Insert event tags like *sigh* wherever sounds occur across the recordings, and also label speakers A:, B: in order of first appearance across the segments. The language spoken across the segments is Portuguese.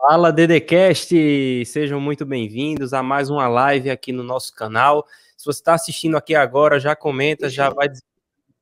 A: Fala, Dedecast! Sejam muito bem-vindos a mais uma live aqui no nosso canal. Se você está assistindo aqui agora, já comenta, já vai dizer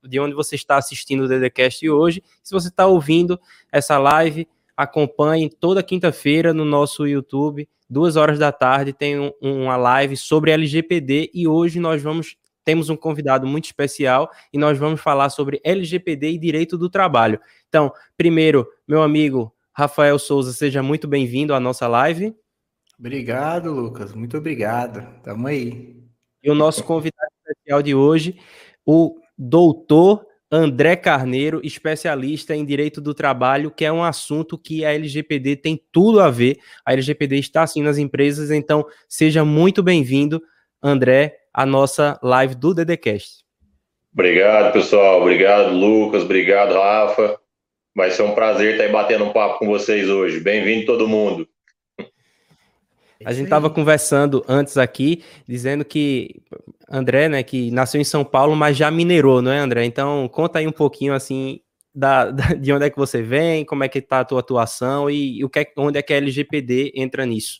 A: de onde você está assistindo o Dedecast hoje. Se você está ouvindo essa live, acompanhe toda quinta-feira no nosso YouTube, duas horas da tarde, tem um, uma live sobre LGPD e hoje nós vamos temos um convidado muito especial e nós vamos falar sobre LGPD e direito do trabalho. Então, primeiro, meu amigo Rafael Souza, seja muito bem-vindo à nossa live.
B: Obrigado, Lucas. Muito obrigado. Tamo aí.
A: E o nosso convidado especial de hoje, o doutor André Carneiro, especialista em direito do trabalho, que é um assunto que a LGPD tem tudo a ver. A LGPD está assim nas empresas, então seja muito bem-vindo, André, à nossa live do DDCast.
C: Obrigado, pessoal. Obrigado, Lucas. Obrigado, Rafa. Vai ser um prazer estar aí batendo um papo com vocês hoje. Bem-vindo todo mundo.
A: A gente estava conversando antes aqui, dizendo que André, né, que nasceu em São Paulo, mas já minerou, não é, André? Então, conta aí um pouquinho, assim, da, da de onde é que você vem, como é que está a tua atuação e, e o que é, onde é que a LGPD entra nisso.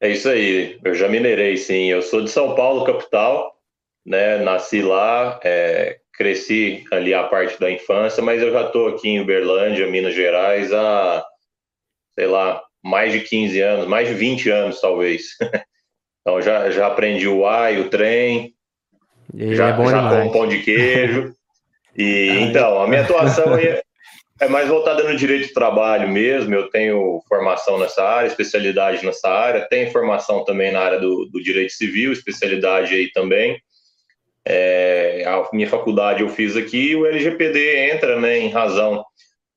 C: É isso aí, eu já minerei, sim. Eu sou de São Paulo, capital, né, nasci lá, é, cresci ali a parte da infância, mas eu já estou aqui em Uberlândia, Minas Gerais, há, sei lá, mais de 15 anos, mais de 20 anos, talvez. *laughs* então já, já aprendi o ai, o trem, e já, é já como pão de queijo. *laughs* E então, a minha atuação é, é mais voltada no direito do trabalho mesmo. Eu tenho formação nessa área, especialidade nessa área, tenho formação também na área do, do direito civil, especialidade aí também. É, a minha faculdade eu fiz aqui, o LGPD entra né, em razão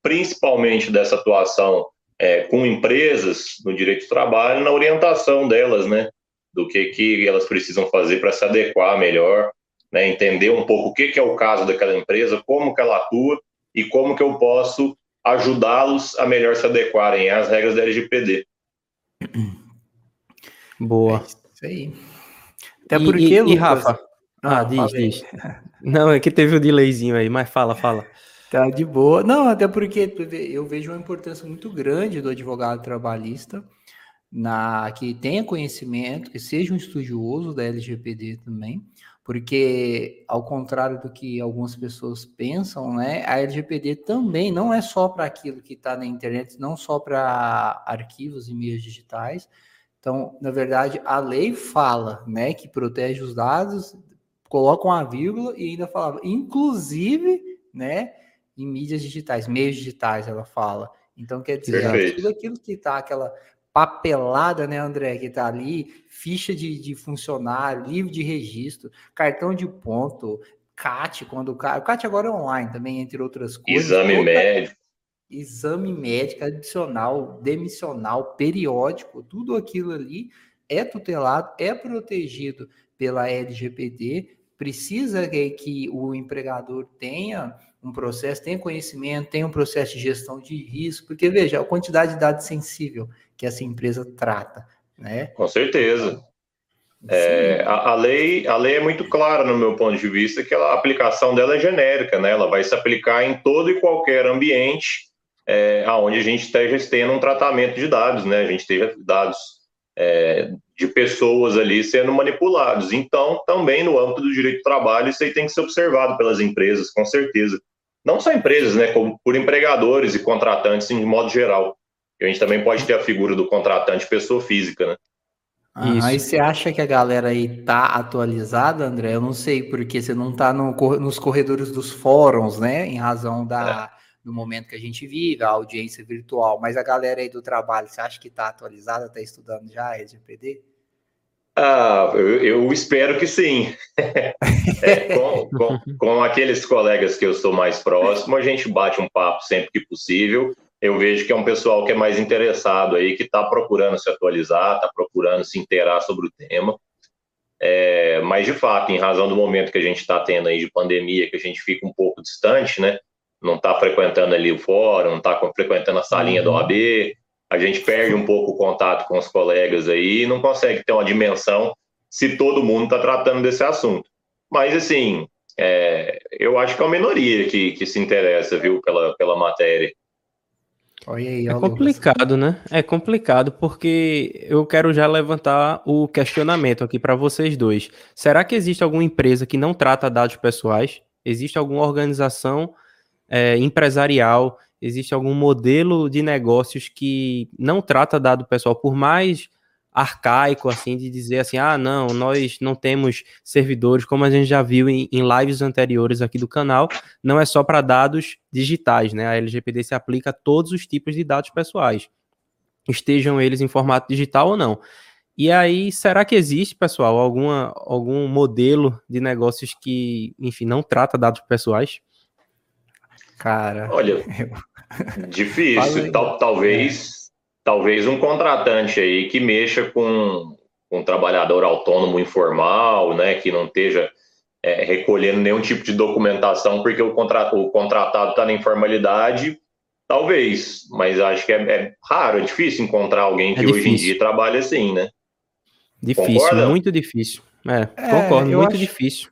C: principalmente dessa atuação é, com empresas no direito do trabalho, na orientação delas, né, do que, que elas precisam fazer para se adequar melhor, né, entender um pouco o que, que é o caso daquela empresa, como que ela atua e como que eu posso ajudá-los a melhor se adequarem às regras da LGPD.
A: Boa.
B: É isso aí.
A: Até porque, e, e, e Rafa, ah, diz, diz. Não, é que teve o um delayzinho aí, mas fala, fala.
B: Tá de boa. Não, até porque eu vejo uma importância muito grande do advogado trabalhista na que tenha conhecimento, que seja um estudioso da LGPD também, porque ao contrário do que algumas pessoas pensam, né, a LGPD também não é só para aquilo que está na internet, não só para arquivos e meios digitais. Então, na verdade, a lei fala, né, que protege os dados coloca uma vírgula e ainda falava, inclusive, né, em mídias digitais, meios digitais, ela fala. Então, quer dizer, Perfeito. tudo aquilo que está, aquela papelada, né, André, que está ali, ficha de, de funcionário, livro de registro, cartão de ponto, CAT, quando o CAT, o CAT agora é online também, entre outras coisas.
C: Exame toda, médico.
B: Exame médico, adicional, demissional, periódico, tudo aquilo ali é tutelado, é protegido pela LGPD, precisa que o empregador tenha um processo, tenha conhecimento, tenha um processo de gestão de risco, porque veja a quantidade de dados sensível que essa empresa trata, né?
C: Com certeza. É, a, a, lei, a lei é muito clara no meu ponto de vista que ela, a aplicação dela é genérica, né? Ela vai se aplicar em todo e qualquer ambiente é, aonde a gente esteja tendo um tratamento de dados, né? A gente esteja dados é, de pessoas ali sendo manipulados. Então, também no âmbito do direito do trabalho, isso aí tem que ser observado pelas empresas, com certeza. Não só empresas, né, como por empregadores e contratantes em modo geral. E a gente também pode ter a figura do contratante pessoa física, né?
B: Ah, aí você acha que a galera aí tá atualizada, André? Eu não sei, porque você não tá no, nos corredores dos fóruns, né? Em razão da, é no momento que a gente vive, a audiência virtual, mas a galera aí do trabalho, você acha que está atualizada, está estudando já a LGPD?
C: Ah, eu, eu espero que sim. *laughs* é, com, com, com, aqueles colegas que eu sou mais próximo, a gente bate um papo sempre que possível. Eu vejo que é um pessoal que é mais interessado aí, que está procurando se atualizar, está procurando se inteirar sobre o tema. É, mas, de fato, em razão do momento que a gente está tendo aí de pandemia, que a gente fica um pouco distante, né? não está frequentando ali o fórum, não está frequentando a salinha uhum. da OAB, a gente perde um pouco o contato com os colegas aí e não consegue ter uma dimensão se todo mundo está tratando desse assunto. Mas, assim, é, eu acho que é uma minoria que, que se interessa, viu, pela, pela matéria.
A: Aí, é complicado, né? É complicado porque eu quero já levantar o questionamento aqui para vocês dois. Será que existe alguma empresa que não trata dados pessoais? Existe alguma organização é, empresarial? Existe algum modelo de negócios que não trata dado pessoal, por mais arcaico, assim, de dizer assim, ah, não, nós não temos servidores, como a gente já viu em, em lives anteriores aqui do canal, não é só para dados digitais, né? A LGPD se aplica a todos os tipos de dados pessoais, estejam eles em formato digital ou não. E aí, será que existe, pessoal, alguma, algum modelo de negócios que, enfim, não trata dados pessoais?
C: Cara, olha, *laughs* difícil, tal, talvez talvez um contratante aí que mexa com um trabalhador autônomo informal, né, que não esteja é, recolhendo nenhum tipo de documentação porque o, contra, o contratado está na informalidade, talvez, mas acho que é, é, raro, é difícil encontrar alguém que é hoje em dia trabalha assim, né?
A: Difícil, Concorda? muito difícil. É, é concordo, muito acho... difícil.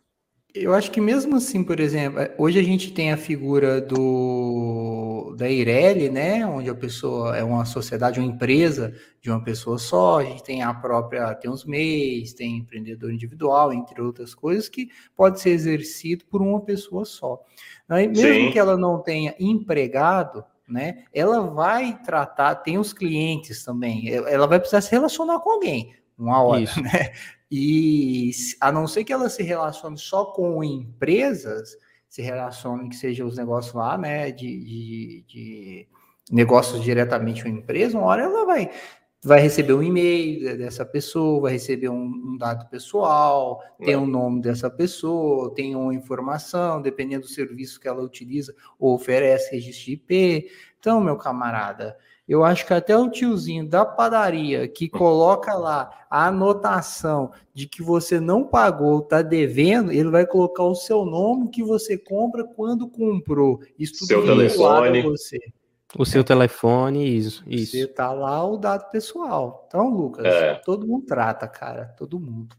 B: Eu acho que mesmo assim, por exemplo, é, hoje a gente tem a figura do da Eireli, né, onde a pessoa é uma sociedade, uma empresa de uma pessoa só, a gente tem a própria, tem os MEIs, tem empreendedor individual, entre outras coisas, que pode ser exercido por uma pessoa só. Mesmo Sim. que ela não tenha empregado, né, ela vai tratar, tem os clientes também, ela vai precisar se relacionar com alguém, uma hora, Isso. né? E a não ser que ela se relacione só com empresas, se relacione que sejam os negócios lá, né, de, de, de negócios diretamente com a empresa, uma hora ela vai vai receber um e-mail dessa pessoa, vai receber um, um dado pessoal, tem o um nome dessa pessoa, tem uma informação, dependendo do serviço que ela utiliza ou oferece registro de IP. Então, meu camarada, eu acho que até o tiozinho da padaria que coloca lá a anotação de que você não pagou, está devendo, ele vai colocar o seu nome que você compra quando comprou. Isso tudo
C: seu telefone. Você.
A: O seu telefone, isso, isso.
B: Você tá lá o dado pessoal. Então, Lucas, é. todo mundo trata, cara, todo mundo.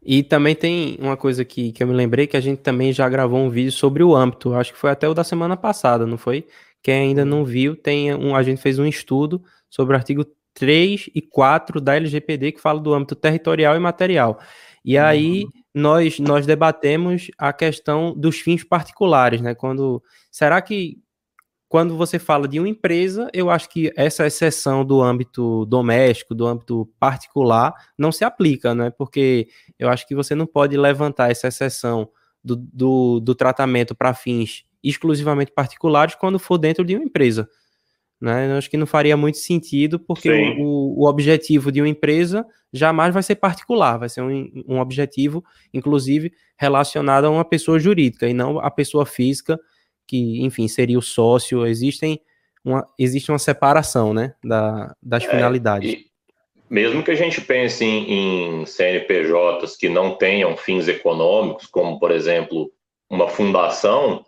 A: E também tem uma coisa que, que eu me lembrei que a gente também já gravou um vídeo sobre o âmbito. Acho que foi até o da semana passada, não foi? Quem ainda não viu, tem um, a gente fez um estudo sobre o artigo 3 e 4 da LGPD que fala do âmbito territorial e material. E aí uhum. nós nós debatemos a questão dos fins particulares, né? Quando será que quando você fala de uma empresa, eu acho que essa exceção do âmbito doméstico, do âmbito particular, não se aplica, né? Porque eu acho que você não pode levantar essa exceção do, do, do tratamento para fins exclusivamente particulares quando for dentro de uma empresa. Né? Eu acho que não faria muito sentido, porque o, o, objetivo de uma empresa jamais vai ser particular, vai ser um, um objetivo, inclusive, relacionado a uma pessoa jurídica e não a pessoa física, que, enfim, seria o sócio. Existem uma, existe uma separação né, da, das é, finalidades.
C: mesmo que a gente pense em, em CNPJs que não tenham fins econômicos, como, por exemplo, uma fundação,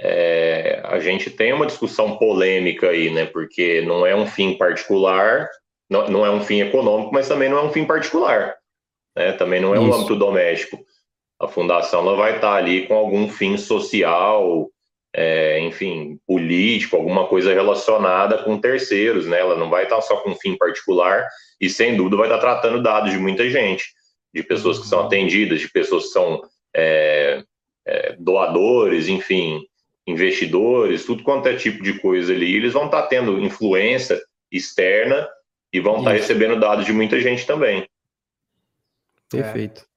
C: é, a gente tem uma discussão polêmica aí, né? Porque não é um fim particular, não, não é um fim econômico, mas também não é um fim particular, né? Também não é um âmbito doméstico. A fundação ela vai estar ali com algum fim social, é, enfim, político, alguma coisa relacionada com terceiros, né? Ela não vai estar só com um fim particular e, sem dúvida, vai estar tratando dados de muita gente, de pessoas que são atendidas, de pessoas que são é, é, doadores, enfim, investidores, tudo quanto é tipo de coisa ali, eles vão estar tá tendo influência externa e vão estar tá recebendo dados de muita gente também.
A: Perfeito.
B: É.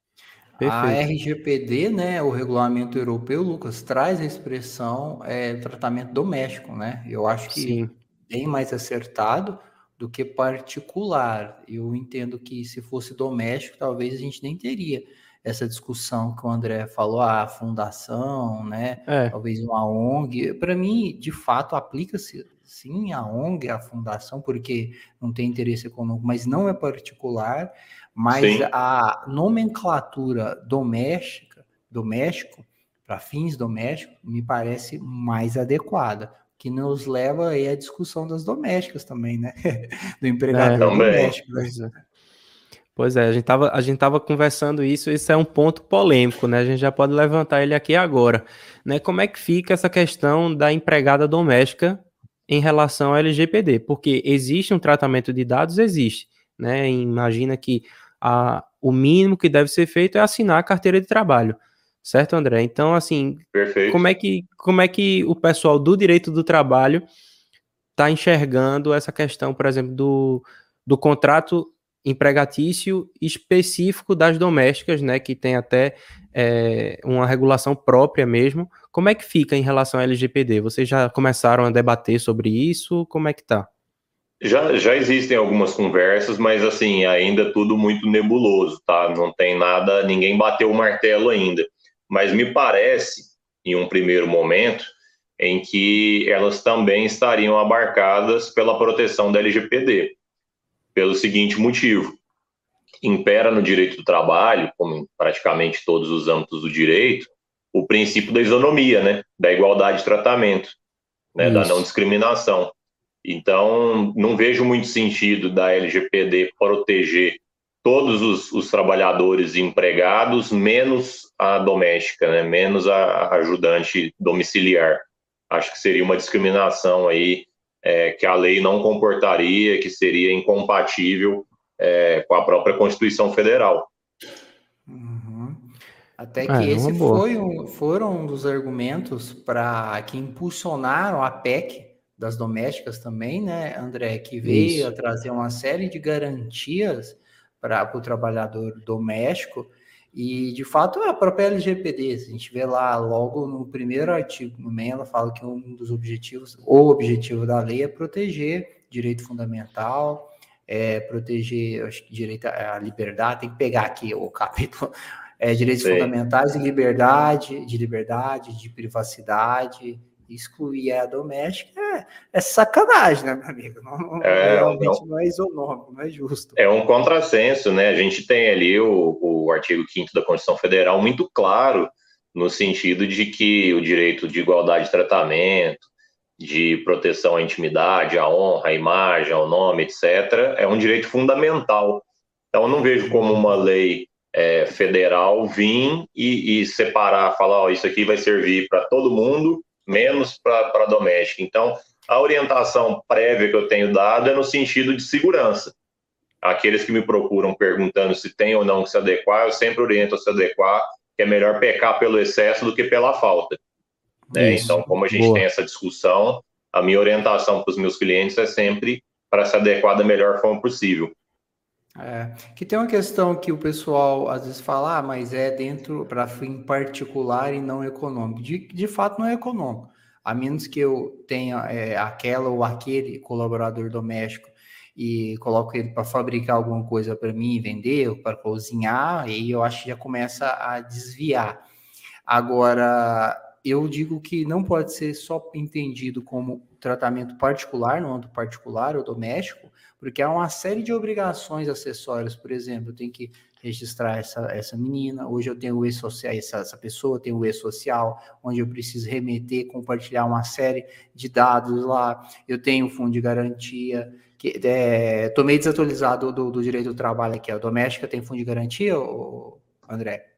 B: Perfeito. A RGPD, né, o regulamento europeu, Lucas, traz a expressão é, tratamento doméstico, né? Eu acho que Sim. bem mais acertado do que particular. Eu entendo que se fosse doméstico, talvez a gente nem teria essa discussão que o André falou, a fundação, né? É. Talvez uma ONG. Para mim, de fato, aplica-se sim a ONG, a fundação, porque não tem interesse econômico, mas não é particular. Mas sim. a nomenclatura doméstica, doméstico, para fins domésticos, me parece mais adequada que nos leva aí à discussão das domésticas também, né? *laughs* Do empregador é, doméstico. Né?
A: Pois é, a gente tava, a gente tava conversando isso, isso é um ponto polêmico, né? A gente já pode levantar ele aqui agora, né? Como é que fica essa questão da empregada doméstica em relação ao LGPD, porque existe um tratamento de dados, existe, né? Imagina que a, o mínimo que deve ser feito é assinar a carteira de trabalho, certo, André? Então, assim, Perfeito. como é que como é que o pessoal do direito do trabalho está enxergando essa questão, por exemplo, do, do contrato empregatício específico das domésticas, né, que tem até é, uma regulação própria mesmo. Como é que fica em relação ao LGPD? Vocês já começaram a debater sobre isso? Como é que tá?
C: Já, já existem algumas conversas, mas assim, ainda tudo muito nebuloso, tá? Não tem nada, ninguém bateu o martelo ainda. Mas me parece, em um primeiro momento, em que elas também estariam abarcadas pela proteção da LGPD pelo seguinte motivo: impera no direito do trabalho, como em praticamente todos os âmbitos do direito, o princípio da isonomia, né, da igualdade de tratamento, né, da não discriminação. Então, não vejo muito sentido da LGPD proteger todos os, os trabalhadores empregados, menos a doméstica, né, menos a ajudante domiciliar. Acho que seria uma discriminação aí é, que a lei não comportaria, que seria incompatível é, com a própria Constituição Federal.
B: Uhum. Até que é, esse foi um, foram um dos argumentos para que impulsionaram a PEC das domésticas também, né, André, que veio Isso. a trazer uma série de garantias para o trabalhador doméstico e, de fato, a própria LGPD, se a gente vê lá logo no primeiro artigo também, ela fala que um dos objetivos, o objetivo da lei é proteger direito fundamental, é proteger acho que direito à liberdade, tem que pegar aqui o *laughs* capítulo, é, direitos Sim. fundamentais e liberdade, de liberdade, de privacidade, excluir a doméstica é, é sacanagem, né, meu amigo? Não, não, é, realmente não, não, é isonômico, não é justo.
C: É um contrassenso, né? A gente tem ali o, o artigo 5 da Constituição Federal muito claro no sentido de que o direito de igualdade de tratamento, de proteção à intimidade, à honra, à imagem, ao nome, etc., é um direito fundamental. Então, eu não vejo como uma lei é, federal vir e, e separar, falar, ó, isso aqui vai servir para todo mundo menos para doméstica. Então, a orientação prévia que eu tenho dado é no sentido de segurança. Aqueles que me procuram perguntando se tem ou não que se adequar, eu sempre oriento a se adequar, que é melhor pecar pelo excesso do que pela falta. Né? Então, como a gente Boa. tem essa discussão, a minha orientação para os meus clientes é sempre para se adequar da melhor forma possível.
B: É, que tem uma questão que o pessoal às vezes fala, ah, mas é dentro para fim particular e não econômico. De, de fato, não é econômico. A menos que eu tenha é, aquela ou aquele colaborador doméstico e coloco ele para fabricar alguma coisa para mim vender, ou para cozinhar, aí eu acho que já começa a desviar. Agora, eu digo que não pode ser só entendido como tratamento particular, no âmbito particular ou doméstico, porque há uma série de obrigações acessórias, por exemplo, eu tenho que registrar essa, essa menina, hoje eu tenho o e-social, essa, essa pessoa tem o e-social, onde eu preciso remeter, compartilhar uma série de dados lá, eu tenho o fundo de garantia, que é, tô meio desatualizado do, do direito do trabalho aqui, a doméstica tem fundo de garantia, André?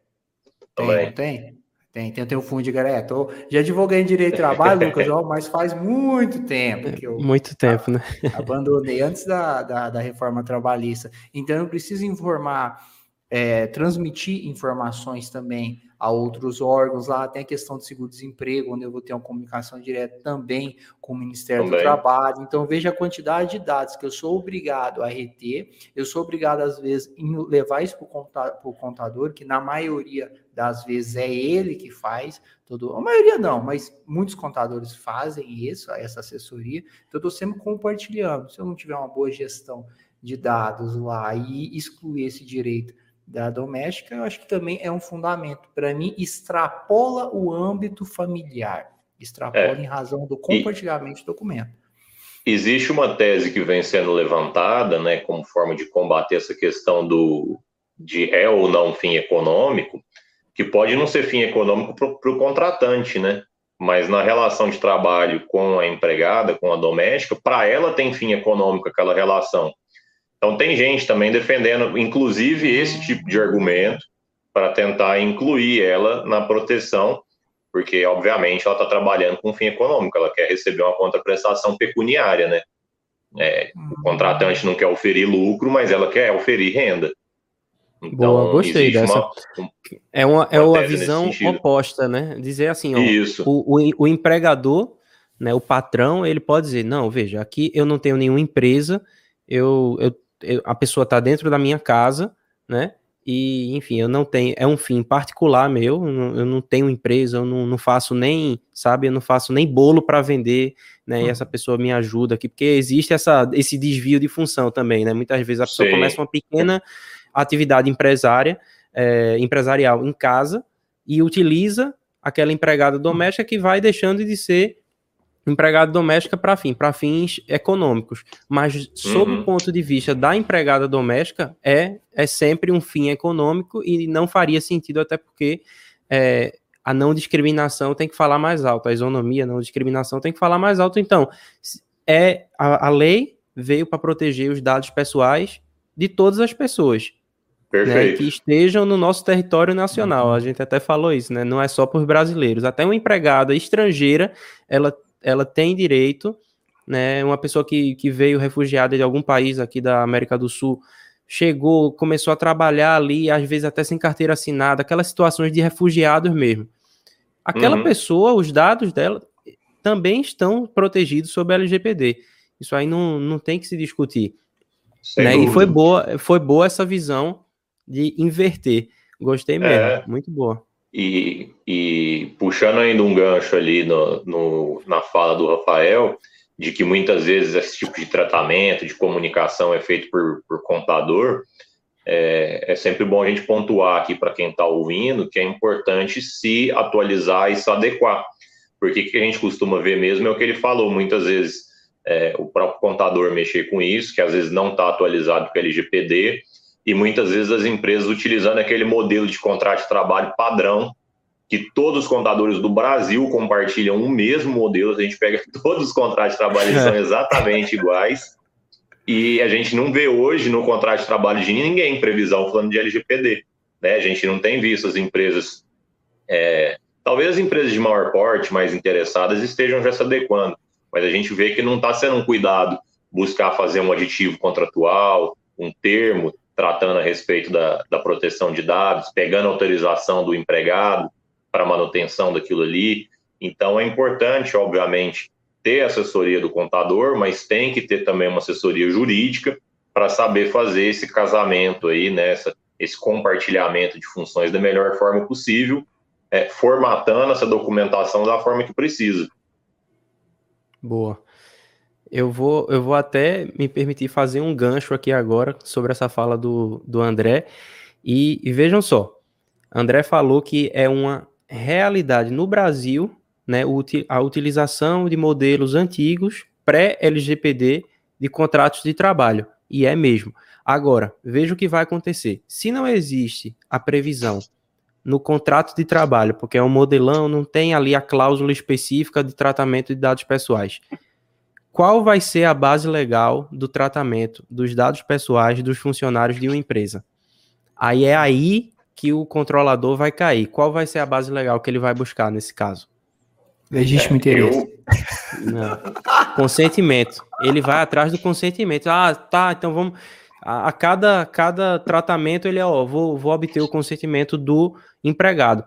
B: Tem, não tem? Tem, tem, tem o fundo de garantia. Já advoguei em direito de trabalho, Lucas, mas faz muito tempo que eu.
A: Muito tempo, né?
B: Abandonei antes da, da, da, reforma trabalhista. Então, eu preciso informar, é, transmitir informações também a outros órgãos. Lá tem a questão de seguro-desemprego, onde eu vou ter uma comunicação direta também com o Ministério também. do Trabalho. Então, veja a quantidade de dados que eu sou obrigado a reter. Eu sou obrigado, às vezes, em levar isso para o contador, que na maioria das vezes é ele que faz. Todo, a maioria não, mas muitos contadores fazem isso, essa assessoria. Então, eu estou sempre compartilhando. Se eu não tiver uma boa gestão de dados lá e excluir esse direito da doméstica, eu acho que também é um fundamento. Para mim, extrapola o âmbito familiar, extrapola é. em razão do compartilhamento e, do documento.
C: Existe uma tese que vem sendo levantada, né, como forma de combater essa questão do de é ou não fim econômico, que pode não ser fim econômico para o contratante, né? Mas na relação de trabalho com a empregada, com a doméstica, para ela tem fim econômico aquela relação. Então, tem gente também defendendo, inclusive, esse tipo de argumento para tentar incluir ela na proteção, porque, obviamente, ela está trabalhando com fim econômico, ela quer receber uma contraprestação pecuniária, né? É, o uhum. contratante não quer oferir lucro, mas ela quer oferir renda.
A: Então, Boa, gostei dessa. Uma, um, é uma, é uma visão oposta, né? Dizer assim, ó, Isso. O, o, o, empregador, né, o patrão, ele pode dizer, não, veja, aqui eu não tenho nenhuma empresa, eu, eu, eu a pessoa está dentro da minha casa, né? E, enfim, eu não tenho, é um fim particular meu, eu não, tenho empresa, eu não, não, faço nem, sabe, eu não faço nem bolo para vender, né? E essa pessoa me ajuda aqui, porque existe essa, esse desvio de função também, né? Muitas vezes a pessoa Sim. começa uma pequena atividade empresária, é, empresarial em casa e utiliza aquela empregada doméstica que vai deixando de ser empregada doméstica para fim, para fins econômicos. Mas sob uhum. o ponto de vista da empregada doméstica, é, é sempre um fim econômico e não faria sentido, até porque é, a não discriminação tem que falar mais alto, a isonomia, a não discriminação tem que falar mais alto. Então, é a, a lei veio para proteger os dados pessoais de todas as pessoas. Né, que estejam no nosso território nacional. A gente até falou isso, né? Não é só por brasileiros. Até uma empregada estrangeira, ela, ela tem direito, né? Uma pessoa que, que veio refugiada de algum país aqui da América do Sul, chegou, começou a trabalhar ali, às vezes até sem carteira assinada, aquelas situações de refugiados mesmo. Aquela uhum. pessoa, os dados dela também estão protegidos sob a LGPD. Isso aí não, não tem que se discutir. Né? E foi boa, foi boa essa visão de inverter. Gostei mesmo, é, muito boa.
C: E, e, puxando ainda um gancho ali no, no, na fala do Rafael, de que muitas vezes esse tipo de tratamento, de comunicação é feito por, por contador, é, é, sempre bom a gente pontuar aqui para quem está ouvindo que é importante se atualizar e se adequar. Porque o que a gente costuma ver mesmo é o que ele falou, muitas vezes é, o próprio contador mexer com isso, que às vezes não está atualizado com o LGPD, e muitas vezes as empresas utilizando aquele modelo de contrato de trabalho padrão, que todos os contadores do Brasil compartilham o mesmo modelo, a gente pega *laughs* todos os contratos de trabalho, eles são exatamente iguais, e a gente não vê hoje no contrato de trabalho de ninguém previsão falando de LGPD, né? A gente não tem visto as empresas, é, talvez as empresas de maior porte, mais interessadas, estejam já se adequando, mas a gente vê que não está sendo um cuidado buscar fazer um aditivo contratual, um termo, tratando a respeito da, da proteção de dados, pegando autorização do empregado para manutenção daquilo ali. Então, é importante, obviamente, ter assessoria do contador, mas tem que ter também uma assessoria jurídica para saber fazer esse casamento aí, nessa né, esse compartilhamento de funções da melhor forma possível, é, formatando essa documentação da forma que precisa.
A: Boa. Eu vou, eu vou até me permitir fazer um gancho aqui agora sobre essa fala do, do André. E, e vejam só, André falou que é uma realidade no Brasil, né, a utilização de modelos antigos pré-LGPD de contratos de trabalho. E é mesmo. Agora, veja o que vai acontecer. Se não existe a previsão no contrato de trabalho, porque é um modelão, não tem ali a cláusula específica de tratamento de dados pessoais qual vai ser a base legal do tratamento dos dados pessoais dos funcionários de uma empresa. Aí é aí que o controlador vai cair. Qual vai ser a base legal que ele vai buscar nesse caso?
B: Legítimo interesse.
A: Não. Consentimento. Ele vai atrás do consentimento. Ah, tá, então vamos. A, a cada, cada tratamento, ele é, ó, vou, vou obter o consentimento do empregado.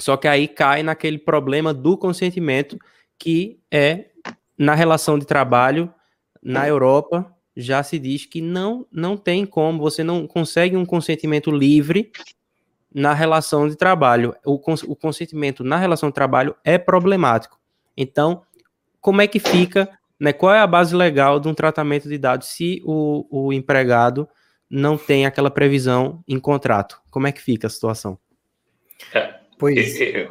A: Só que aí cai naquele problema do consentimento que é na relação de trabalho, na Europa, já se diz que não, não tem como, você não consegue um consentimento livre na relação de trabalho. O, o consentimento na relação de trabalho é problemático. Então, como é que fica, né, qual é a base legal de um tratamento de dados se o, o empregado não tem aquela previsão em contrato? Como é que fica a situação?
C: É, pois é.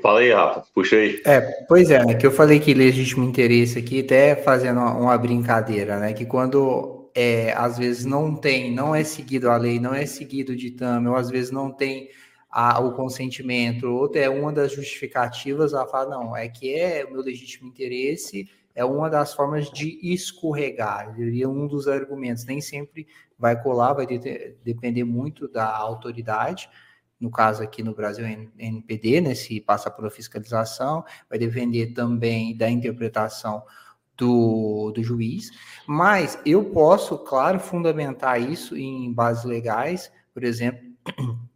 C: Fala aí, Rafa, puxa aí.
B: É, pois é, né, que eu falei que legítimo interesse aqui, até fazendo uma, brincadeira, né? Que quando é, às vezes não tem, não é seguido a lei, não é seguido o ditame, ou às vezes não tem a, o consentimento, outra é uma das justificativas a falar, não, é que é o meu legítimo interesse, é uma das formas de escorregar, diria um dos argumentos, nem sempre vai colar, vai de, depender muito da autoridade, no caso aqui no Brasil, NPD, né, se passa por fiscalização, vai depender também da interpretação do, do juiz, mas eu posso, claro, fundamentar isso em bases legais, por exemplo. *clears throat*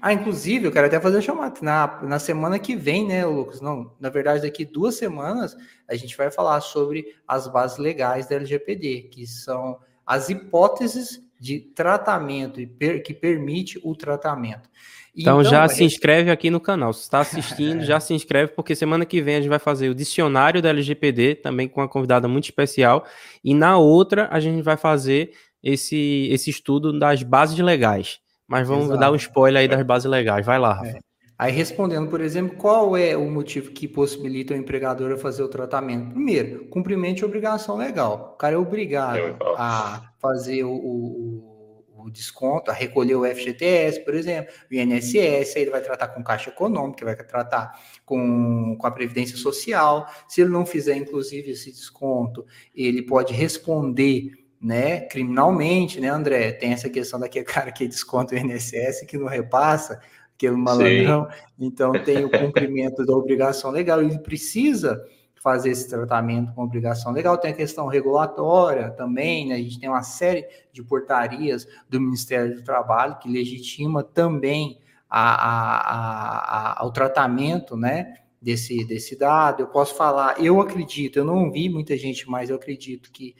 B: Ah, inclusive, eu quero até fazer chamada na, na semana que vem, né, Lucas? Não, na verdade, daqui duas semanas a gente vai falar sobre as bases legais da LGPD, que são as hipóteses de tratamento que permite o tratamento.
A: Então, então já se inscreve aqui no canal. Se está assistindo, *laughs* já se inscreve, porque semana que vem a gente vai fazer o dicionário da LGPD, também com uma convidada muito especial. E na outra, a gente vai fazer esse, esse estudo das bases legais. Mas vamos Exato. dar um spoiler aí das bases legais. Vai lá, Rafa.
B: É. Aí respondendo, por exemplo, qual é o motivo que possibilita o empregador fazer o tratamento? Primeiro, cumprimento de obrigação legal. O cara é obrigado a fazer o, o, o, desconto, a recolher o FGTS, por exemplo, o INSS, aí ele vai tratar com caixa econômica, vai tratar com, com a Previdência Social. Se ele não fizer, inclusive, esse desconto, ele pode responder né, criminalmente, né, André? Tem essa questão daquele cara que desconta o INSS que não repassa, aquele malandrão. Sim. Então, *laughs* tem o cumprimento da obrigação legal, ele precisa fazer esse tratamento com obrigação legal. Tem a questão regulatória também, né? A gente tem uma série de portarias do Ministério do Trabalho que legitima também a, a, a, o tratamento, né? Desse, desse dado, eu posso falar, eu acredito, eu não vi muita gente, mas eu acredito que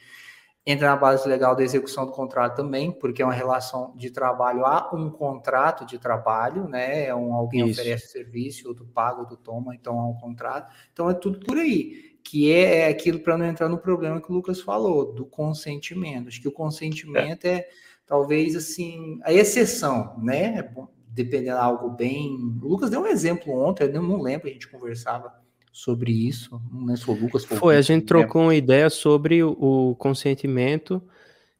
B: entra na base legal da execução do contrato também, porque é uma relação de trabalho a um contrato de trabalho, né? É um, alguém Isso. oferece serviço, outro paga, outro toma, então é um contrato. Então é tudo por aí, que é, é aquilo para não entrar no problema que o Lucas falou, do consentimento. Acho que o consentimento é, é talvez assim, a exceção, né? É dependendo de algo bem. O Lucas deu um exemplo ontem, eu não lembro, a gente conversava sobre isso. Não lembro se o Lucas
A: foi. Foi, a gente trocou uma ideia sobre o, o consentimento,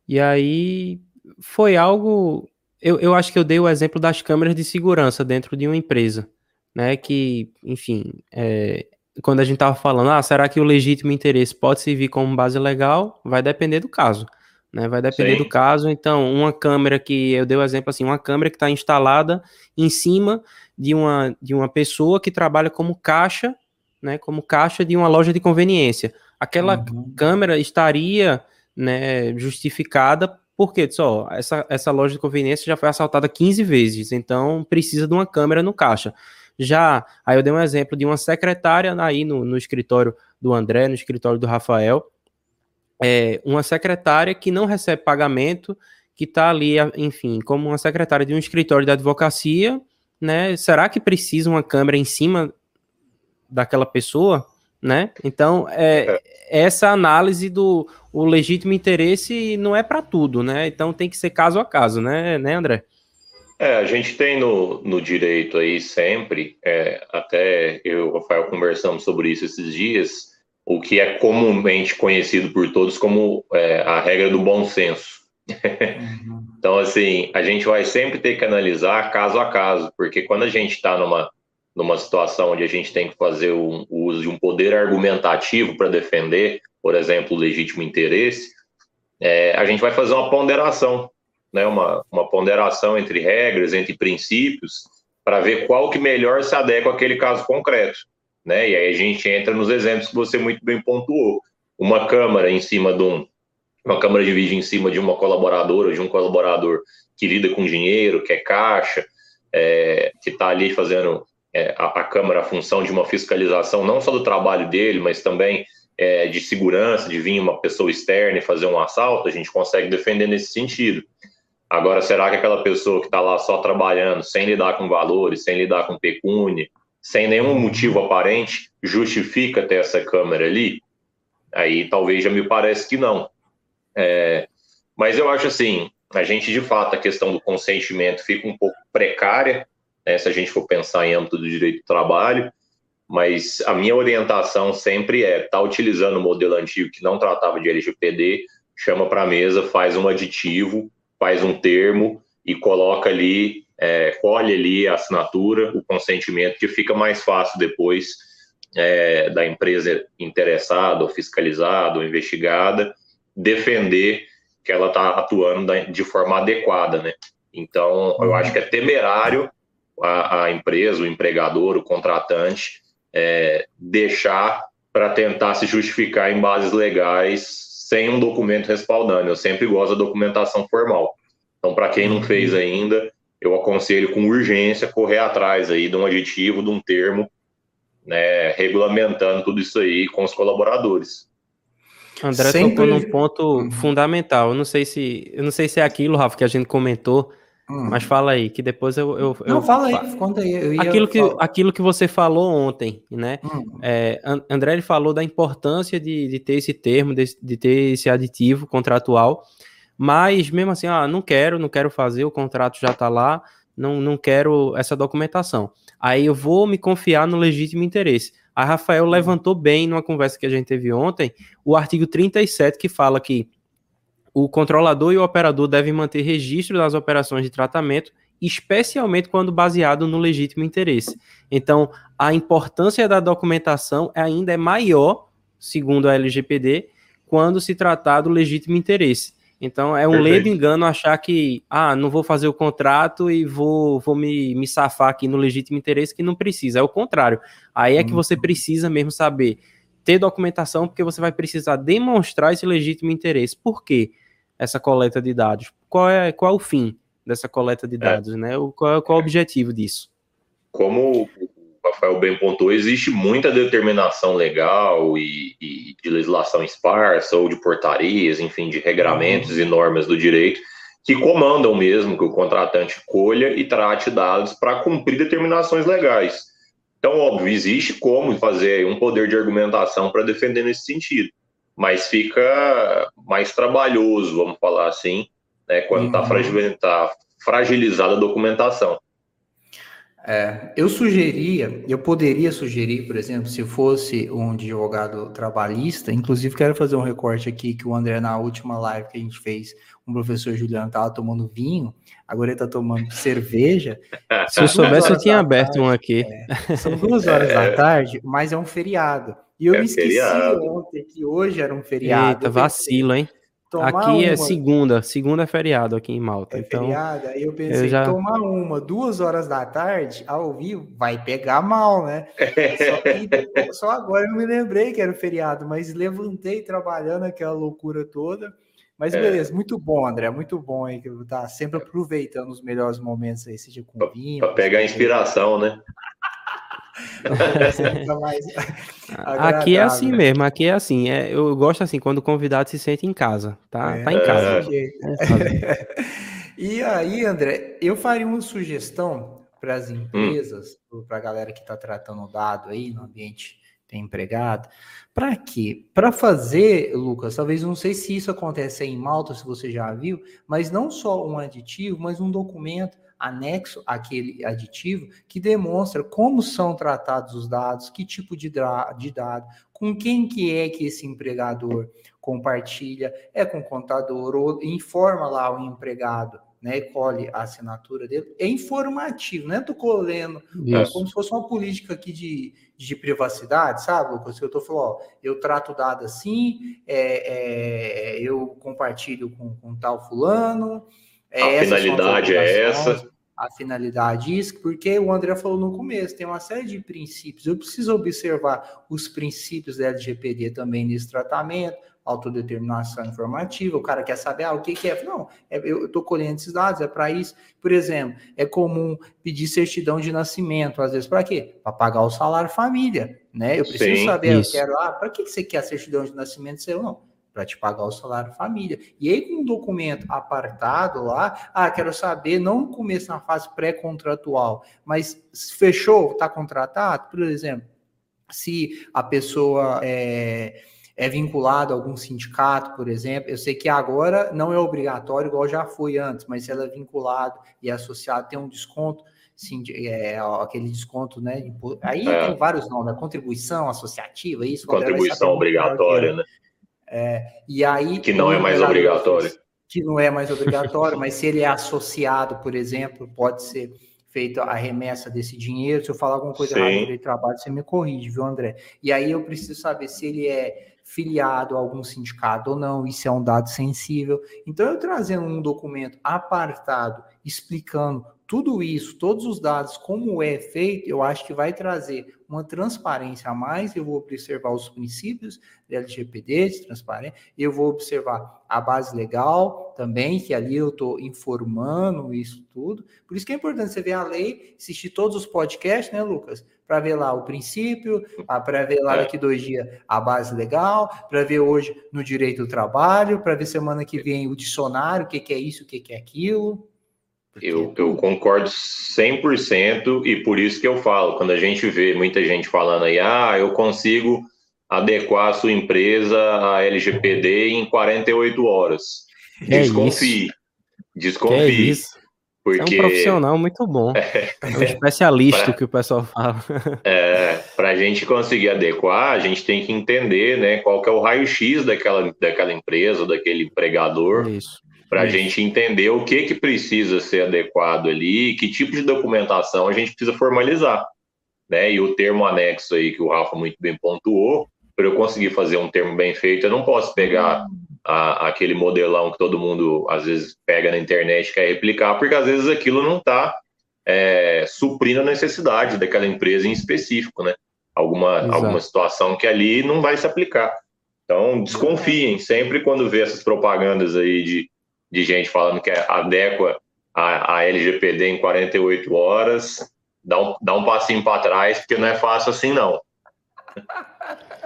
A: e aí foi algo. Eu, eu acho que eu dei o exemplo das câmeras de segurança dentro de uma empresa, né? Que, enfim, é, quando a gente estava falando, ah, será que o legítimo interesse pode servir como base legal? Vai depender do caso. Né, vai depender Sim. do caso. Então, uma câmera que eu dei o exemplo assim, uma câmera que está instalada em cima de uma, de uma pessoa que trabalha como caixa né, como caixa de uma loja de conveniência. Aquela uhum. câmera estaria né, justificada porque só essa, essa loja de conveniência já foi assaltada 15 vezes, então precisa de uma câmera no caixa. Já, aí eu dei um exemplo de uma secretária aí no, no escritório do André, no escritório do Rafael, é, uma secretária que não recebe pagamento, que está ali, enfim, como uma secretária de um escritório de advocacia, né? Será que precisa uma câmera em cima daquela pessoa, né? Então, é, é. essa análise do o legítimo interesse não é para tudo, né? Então tem que ser caso a caso, né, né André?
C: É, a gente tem no, no direito aí sempre, é, até eu e o Rafael conversamos sobre isso esses dias, o que é comumente conhecido por todos como é, a regra do bom senso. Uhum. *laughs* então, assim, a gente vai sempre ter que analisar caso a caso, porque quando a gente está numa numa situação onde a gente tem que fazer o, uso de um poder argumentativo para defender, por exemplo, o legítimo interesse, é, a gente vai fazer uma ponderação, né, uma, uma ponderação entre regras, entre princípios, para ver qual que melhor se adequa àquele caso concreto. Né? E aí a gente entra nos exemplos que você muito bem pontuou. Uma câmara em cima de um, uma câmara de vídeo em cima de uma colaboradora, de um colaborador que lida com dinheiro, que é caixa, é, que está ali fazendo é, a, a, Câmara a função de uma fiscalização não só do trabalho dele, mas também é, de segurança, de vir uma pessoa externa e fazer um assalto, a gente consegue defender nesse sentido. Agora, será que aquela pessoa que está lá só trabalhando, sem lidar com valores, sem lidar com pecúnia, sem nenhum motivo aparente, justifica ter essa câmera ali? Aí talvez já me parece que não. É, mas eu acho assim, a gente de fato, a questão do consentimento fica um pouco precária, né, se a gente for pensar em âmbito do direito do trabalho, mas a minha orientação sempre é estar tá utilizando o modelo antigo que não tratava de LGPD, chama para a mesa, faz um aditivo, faz um termo e coloca ali, é, colhe ali a assinatura, o consentimento, que fica mais fácil depois é, da empresa interessada, ou fiscalizada, ou investigada, defender que ela está atuando de forma adequada, né? Então, eu acho que é temerário a, a empresa, o empregador, o contratante, é, deixar para tentar se justificar em bases legais sem um documento respaldando. Eu sempre gosto da documentação formal. Então, para quem não fez uhum. ainda, eu aconselho com urgência correr atrás aí de um aditivo, de um termo, né, regulamentando tudo isso aí com os colaboradores.
A: André Sempre... tocou num ponto fundamental. Eu não sei se, eu não sei se é aquilo, Rafa, que a gente comentou, hum. mas fala aí, que depois eu. eu
B: não, eu, fala aí, conta aí.
A: aquilo, que, aquilo que você falou ontem, né? Hum. É, André ele falou da importância de, de ter esse termo, de, de ter esse aditivo contratual. Mas mesmo assim, ah, não quero, não quero fazer, o contrato já está lá, não, não quero essa documentação. Aí eu vou me confiar no legítimo interesse. A Rafael uhum. levantou bem numa conversa que a gente teve ontem o artigo 37 que fala que o controlador e o operador devem manter registro das operações de tratamento, especialmente quando baseado no legítimo interesse. Então, a importância da documentação ainda é maior, segundo a LGPD, quando se tratar do legítimo interesse. Então é um Perfeito. ledo engano achar que, ah, não vou fazer o contrato e vou, vou me, me safar aqui no legítimo interesse que não precisa. É o contrário. Aí é que você uhum. precisa mesmo saber ter documentação, porque você vai precisar demonstrar esse legítimo interesse. Por quê? Essa coleta de dados. Qual é, qual é o fim dessa coleta de é. dados, é. né? O, qual, é, qual é o objetivo disso?
C: Como Rafael bem pontuou, existe muita determinação legal e, e, de legislação esparsa ou de portarias, enfim, de regramentos uhum. e normas do direito que comandam mesmo que o contratante colha e trate dados para cumprir determinações legais. Então, óbvio, existe como fazer um poder de argumentação para defender nesse sentido, mas fica mais trabalhoso, vamos falar assim, né, quando está uhum. tá fragilizada a documentação.
B: É, eu sugeria, eu poderia sugerir, por exemplo, se fosse um advogado trabalhista, inclusive quero fazer um recorte aqui que o André, na última live que a gente fez, o professor Juliano estava tomando vinho, agora ele está tomando cerveja. *laughs*
A: Se eu soubesse, eu tinha aberto tarde, um aqui.
B: É, são duas horas da é. tarde, mas é um feriado. E eu é me esqueci feriado. ontem que hoje era um feriado.
A: Eita, vacilo, hein? Tomar aqui é uma... é segunda, segunda é feriado aqui em Malta. É então,
B: feriado, aí eu pensei, eu já... tomar uma duas horas da tarde ao vivo vai pegar mal, né? Só, que, *laughs* só agora eu me lembrei que era feriado, mas levantei trabalhando aquela loucura toda. Mas é. beleza, muito bom, André, muito bom aí que tá sempre aproveitando os melhores momentos aí, seja com vinho.
C: Para pegar inspiração, né? *laughs*
A: aqui é assim mesmo, aqui é assim. É, eu gosto assim, quando o convidado se sente em casa, tá? É, tá em casa.
B: É. *laughs* e aí, André, eu faria uma sugestão para as hum. empresas, hum. para a galera que está tratando o dado aí no ambiente tem empregado. Para quê? Para fazer, Lucas, talvez não sei se isso acontece aí em Malta, se você já viu, mas não só um aditivo, mas um documento anexo àquele aditivo que demonstra como são tratados os dados, que tipo de, de dado, com quem que é que esse empregador compartilha, é com o contador, ou informa lá o empregado, né, colhe a assinatura dele, é informativo, né? Tô colhendo é, como se fosse uma política aqui de, de privacidade, sabe, Lucas? Eu tô falando, ó, eu trato dado assim, é, é, eu compartilho com, com tal fulano,
C: é, a finalidade é essa.
B: A finalidade isso, porque o André falou no começo, tem uma série de princípios. Eu preciso observar os princípios da LGPD também nesse tratamento, autodeterminação informativa, o cara quer saber ah, o que, que é. Não, é, eu estou colhendo esses dados, é para isso. Por exemplo, é comum pedir certidão de nascimento, às vezes, para quê? Para pagar o salário família, né? Eu preciso Sim, saber, isso. eu quero, ah, para que, que você quer a certidão de nascimento seu? Não para te pagar o salário família. E aí, com um documento apartado lá, ah, quero saber, não começo na fase pré-contratual, mas fechou, está contratado, por exemplo, se a pessoa é, é vinculada a algum sindicato, por exemplo, eu sei que agora não é obrigatório, igual já foi antes, mas se ela é vinculado e é associado, tem um desconto, sim, é, aquele desconto, né? Aí é. tem vários nomes, né? contribuição associativa, isso.
C: Contribuição obrigatória, né?
B: É, e aí
C: que não é mais obrigatório.
B: Que não é mais obrigatório, mas se ele é associado, por exemplo, pode ser feita a remessa desse dinheiro. Se eu falar alguma coisa Sim. errada de trabalho, você me corrige, viu, André? E aí eu preciso saber se ele é filiado a algum sindicato ou não, isso é um dado sensível. Então, eu trazendo um documento apartado explicando tudo isso, todos os dados, como é feito, eu acho que vai trazer uma transparência a mais. Eu vou observar os princípios da LGPD, de transparência, eu vou observar a base legal também, que ali eu estou informando isso tudo. Por isso que é importante você ver a lei, assistir todos os podcasts, né, Lucas? Para ver lá o princípio, para ver lá é. daqui dois dias a base legal, para ver hoje no direito do trabalho, para ver semana que vem o dicionário, o que, que é isso, o que, que é aquilo.
C: Eu, eu concordo 100% e por isso que eu falo, quando a gente vê muita gente falando aí, ah, eu consigo adequar a sua empresa à LGPD em 48 horas. É Desconfie. Isso. Desconfie. É isso.
A: Porque... É um profissional muito bom. É, um especialista *laughs* pra... que o pessoal fala.
C: É, para a gente conseguir adequar, a gente tem que entender né, qual que é o raio-x daquela, daquela empresa, daquele empregador. Isso para a gente entender o que, que precisa ser adequado ali, que tipo de documentação a gente precisa formalizar. Né? E o termo anexo aí que o Rafa muito bem pontuou, para eu conseguir fazer um termo bem feito, eu não posso pegar a, aquele modelão que todo mundo às vezes pega na internet e quer replicar, porque às vezes aquilo não está é, suprindo a necessidade daquela empresa em específico, né? Alguma, alguma situação que ali não vai se aplicar. Então, desconfiem sempre quando vê essas propagandas aí de de gente falando que adequa a, a LGPD em 48 horas, dá um, dá um passinho para trás, porque não é fácil assim, não. *laughs*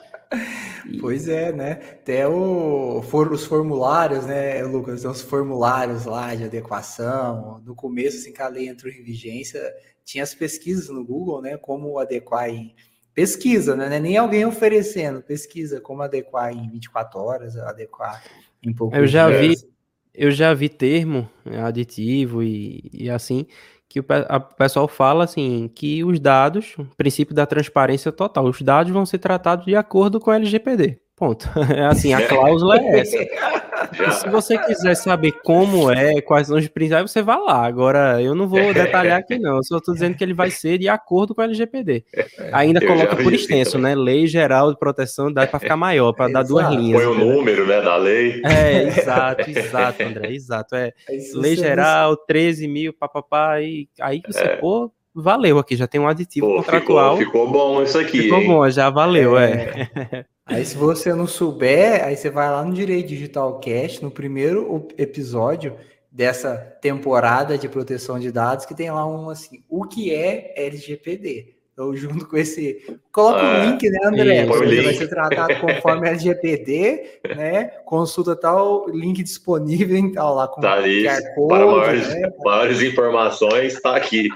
B: Pois é, né? Até o, for, os formulários, né, Lucas? Tem os formulários lá de adequação. No começo, assim que a lei entrou em vigência, tinha as pesquisas no Google, né? Como adequar em. Pesquisa, né? Nem alguém oferecendo, pesquisa como adequar em 24 horas, adequar em pouco
A: Eu já vi eu já vi termo né, aditivo e, e assim que o a, pessoal fala assim que os dados, o princípio da transparência total, os dados vão ser tratados de acordo com o LGPD. Ponto. *laughs* É assim, a cláusula é essa. *laughs* se você quiser saber como é, quais são os princípios, você vai lá. Agora, eu não vou detalhar aqui, não. Eu só estou dizendo que ele vai ser de acordo com o LGPD. Ainda eu coloca por extenso, né? Lei Geral de Proteção Dados para ficar maior, para dar duas linhas.
C: Põe o número, né, da lei.
A: É, exato, exato, André, exato. É, é lei Geral, 13 mil, papapá, e aí que você é. pôr, valeu aqui, já tem um aditivo Pô, contratual.
C: Ficou, ficou, bom isso aqui.
A: Ficou hein? bom, já valeu, é.
B: é. Aí, se você não souber, aí você vai lá no Direito Digital Cast, no primeiro episódio dessa temporada de proteção de dados, que tem lá um assim, o que é LGPD. Então, junto com esse. Coloca o ah, link, né, André? Ele vai ser tratado conforme LGPD, né? Consulta tal, link disponível, então, lá com
C: tá ali, code, para maiores, né? maiores informações, está aqui.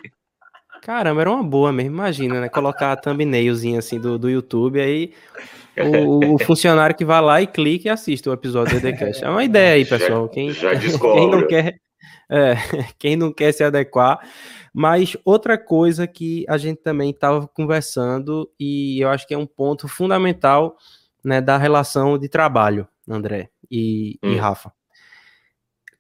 A: Caramba, era uma boa mesmo. Imagina, né? Colocar a thumbnailzinha assim do, do YouTube aí o, o, *laughs* funcionário que vai lá e clica e assiste o episódio do EDCast. É uma ideia aí, pessoal. Quem, já, já *laughs* quem não quer, é, *laughs* quem não quer se adequar. Mas outra coisa que a gente também estava conversando, e eu acho que é um ponto fundamental né, da relação de trabalho, André e, hum. e Rafa.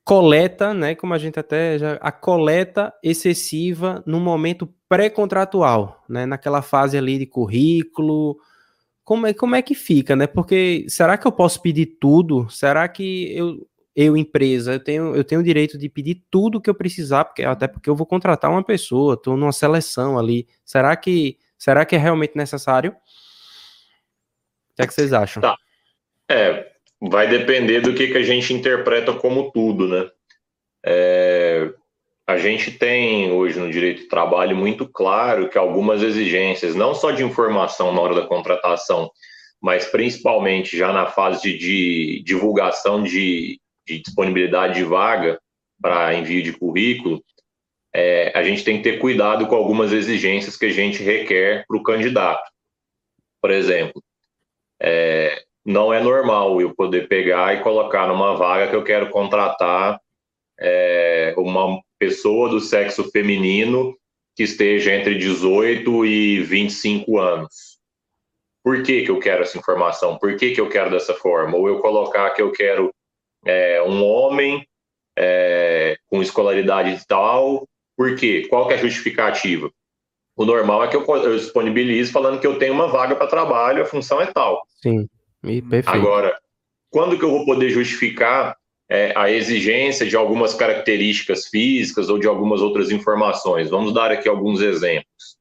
A: Coleta, né, como a gente até já. A coleta excessiva no momento pré-contratual, né, naquela fase ali de currículo, como é, como é que fica, né? Porque será que eu posso pedir tudo? Será que eu, eu empresa, eu tenho, eu tenho o direito de pedir tudo que eu precisar, porque, até porque eu vou contratar uma pessoa, estou numa seleção ali. Será que, será que é realmente necessário? O que é que vocês acham? Tá.
C: É, vai depender do que, que a gente interpreta como tudo, né? É, a gente tem hoje no direito do trabalho muito claro que algumas exigências, não só de informação na hora da contratação, mas principalmente já na fase de, divulgação de, de, disponibilidade de vaga para envio de currículo, é, a gente tem que ter cuidado com algumas exigências que a gente requer para o candidato. Por exemplo, é, não é normal eu poder pegar e colocar numa vaga que eu quero contratar é, uma pessoa do sexo feminino que esteja entre 18 e 25 anos. Por que, que eu quero essa informação? Por que, que eu quero dessa forma? Ou eu colocar que eu quero é, um homem é, com escolaridade tal, por quê? Qual que é a justificativa? O normal é que eu, eu disponibilize falando que eu tenho uma vaga para trabalho, a função é tal.
A: Sim,
C: perfeito. Agora, quando que eu vou poder justificar é, a exigência de algumas características físicas ou de algumas outras informações. Vamos dar aqui alguns exemplos,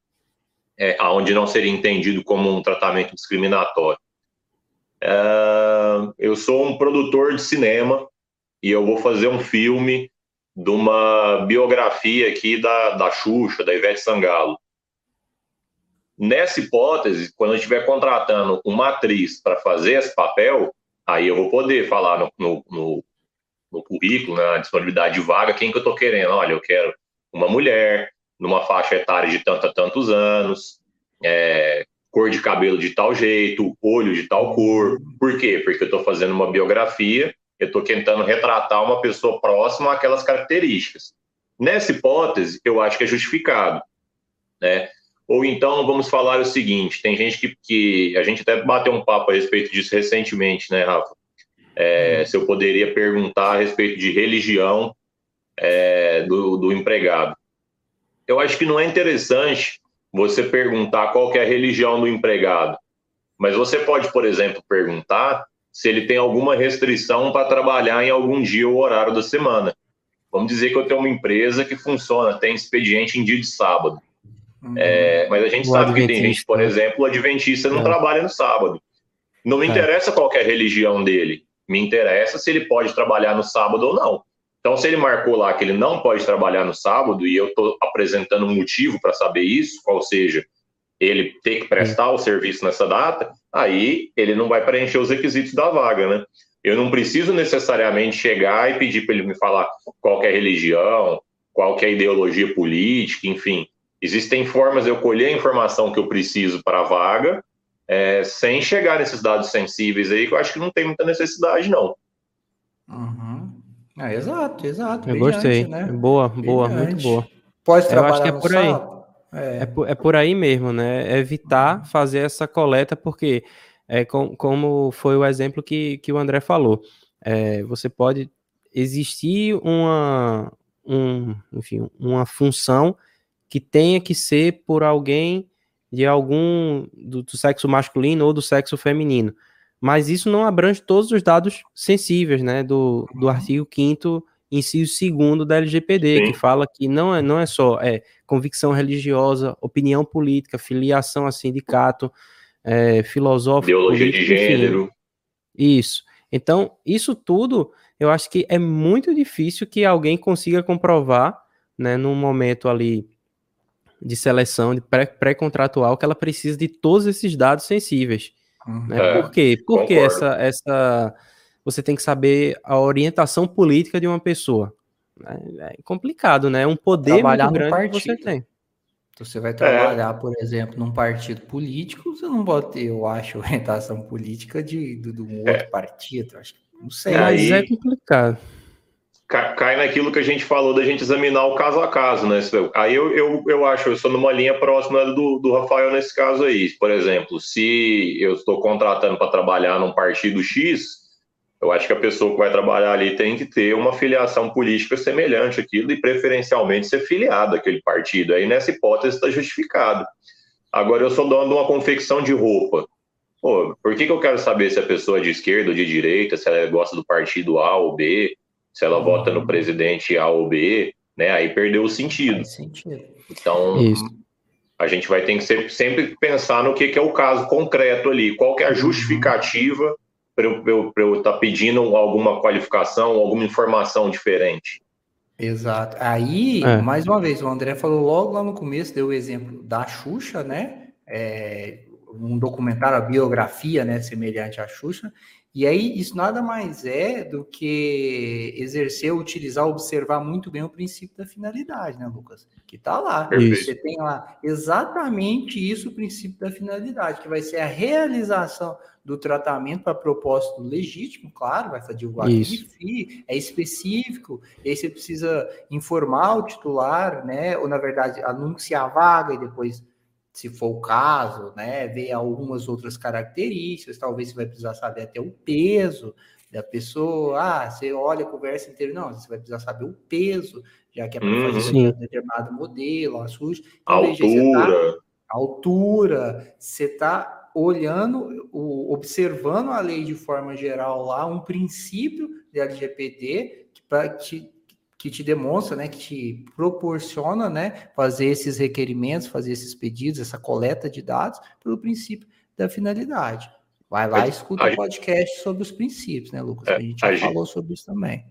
C: é, onde não seria entendido como um tratamento discriminatório. É, eu sou um produtor de cinema e eu vou fazer um filme de uma biografia aqui da, da Xuxa, da Ivete Sangalo. Nessa hipótese, quando eu estiver contratando uma atriz para fazer esse papel, aí eu vou poder falar no, no, no, no currículo, na disponibilidade de vaga, quem que eu estou querendo. Olha, eu quero uma mulher, numa faixa etária de tanto a tantos anos, é, cor de cabelo de tal jeito, olho de tal cor. Por quê? Porque eu estou fazendo uma biografia, eu estou tentando retratar uma pessoa próxima àquelas características. Nessa hipótese, eu acho que é justificado. Né? Ou então vamos falar o seguinte: tem gente que, que a gente até bateu um papo a respeito disso recentemente, né, Rafa? É, se eu poderia perguntar a respeito de religião é, do, do empregado. Eu acho que não é interessante você perguntar qual é a religião do empregado, mas você pode, por exemplo, perguntar se ele tem alguma restrição para trabalhar em algum dia ou horário da semana. Vamos dizer que eu tenho uma empresa que funciona, tem expediente em dia de sábado. Uhum. É, mas a gente o sabe que tem gente, por exemplo, o adventista não é. trabalha no sábado. Não me é. interessa qual é a religião dele. Me interessa se ele pode trabalhar no sábado ou não. Então, se ele marcou lá que ele não pode trabalhar no sábado e eu estou apresentando um motivo para saber isso, qual seja, ele ter que prestar o serviço nessa data, aí ele não vai preencher os requisitos da vaga, né? Eu não preciso necessariamente chegar e pedir para ele me falar qual é a religião, qual é a ideologia política, enfim. Existem formas de eu colher a informação que eu preciso para a vaga, é, sem chegar nesses dados sensíveis aí, que eu acho que não tem muita necessidade, não.
B: Uhum. É, exato, exato.
A: Eu gostei. Né? Boa, boa, muito boa.
B: Pode trabalhar eu acho que é por aí.
A: É. É, por, é por aí mesmo, né? Evitar fazer essa coleta, porque é com, como foi o exemplo que, que o André falou. É, você pode existir uma, um, enfim, uma função que tenha que ser por alguém de algum do, do, sexo masculino ou do sexo feminino. Mas isso não abrange todos os dados sensíveis, né, do, do uhum. artigo 5 inciso 2 da LGPD, Sim. que fala que não é, não é só é, convicção religiosa, opinião política, filiação a sindicato, é, filosófico,
C: ideologia político, de gênero. Enfim.
A: Isso. Então, isso tudo, eu acho que é muito difícil que alguém consiga comprovar, né, num momento ali de seleção, de pré-contratual, que ela precisa de todos esses dados sensíveis. Uhum. Né? É, Por quê? Porque essa, essa, você tem que saber a orientação política de uma pessoa. É, é complicado, né? É um poder Trabalhar muito grande que você tem.
B: Então, você vai trabalhar, é. por exemplo, num partido político, você não pode ter, eu acho, *laughs* orientação política de, de, de um outro é. partido. Acho que não sei.
A: Mas é complicado
C: cai naquilo que a gente falou da gente examinar o caso a caso, né? Aí eu, eu, eu acho, eu sou numa linha próxima do, do Rafael nesse caso aí. Por exemplo, se eu estou contratando para trabalhar num partido X, eu acho que a pessoa que vai trabalhar ali tem que ter uma filiação política semelhante àquilo e preferencialmente ser filiado àquele partido. Aí nessa hipótese está justificado. Agora eu sou dono de uma confecção de roupa. Pô, por que, que eu quero saber se a pessoa é de esquerda ou de direita, se ela gosta do partido A ou B? Se ela vota no presidente A ou B, né, aí perdeu o sentido. sentido. Então, Isso. a gente vai ter que sempre, sempre pensar no que, que, é o caso concreto ali, qual que é a uhum. justificativa para eu estar tá pedindo alguma qualificação, alguma informação diferente.
B: Exato. Aí, é. mais uma vez, o André falou logo lá no começo, deu o exemplo da Xuxa, né? É, um documentário, a biografia, né, semelhante à Xuxa, e aí, isso nada mais é do que exercer, utilizar, observar muito bem o princípio da finalidade, né, Lucas? Que está lá. Isso. Você tem lá exatamente isso, o princípio da finalidade, que vai ser a realização do tratamento para propósito legítimo, claro, vai fazer o aqui, é específico, e aí você precisa informar o titular, né? Ou, na verdade, anunciar a vaga e depois se for o caso, né, ver algumas outras características, talvez você vai precisar saber até o peso da pessoa, ah, você olha a conversa inteira, não, você vai precisar saber o peso, já que é para hum, fazer um determinado modelo, a suja.
C: Então, altura. Você tá,
B: altura, você está olhando, observando a lei de forma geral lá, um princípio de LGPD que, que, te demonstra, né, que te proporciona, né, fazer esses requerimentos, fazer esses pedidos, essa coleta de dados pelo princípio da finalidade. Vai lá e escuta o podcast sobre os princípios, né, Lucas? É, a gente já a falou gente, sobre isso também.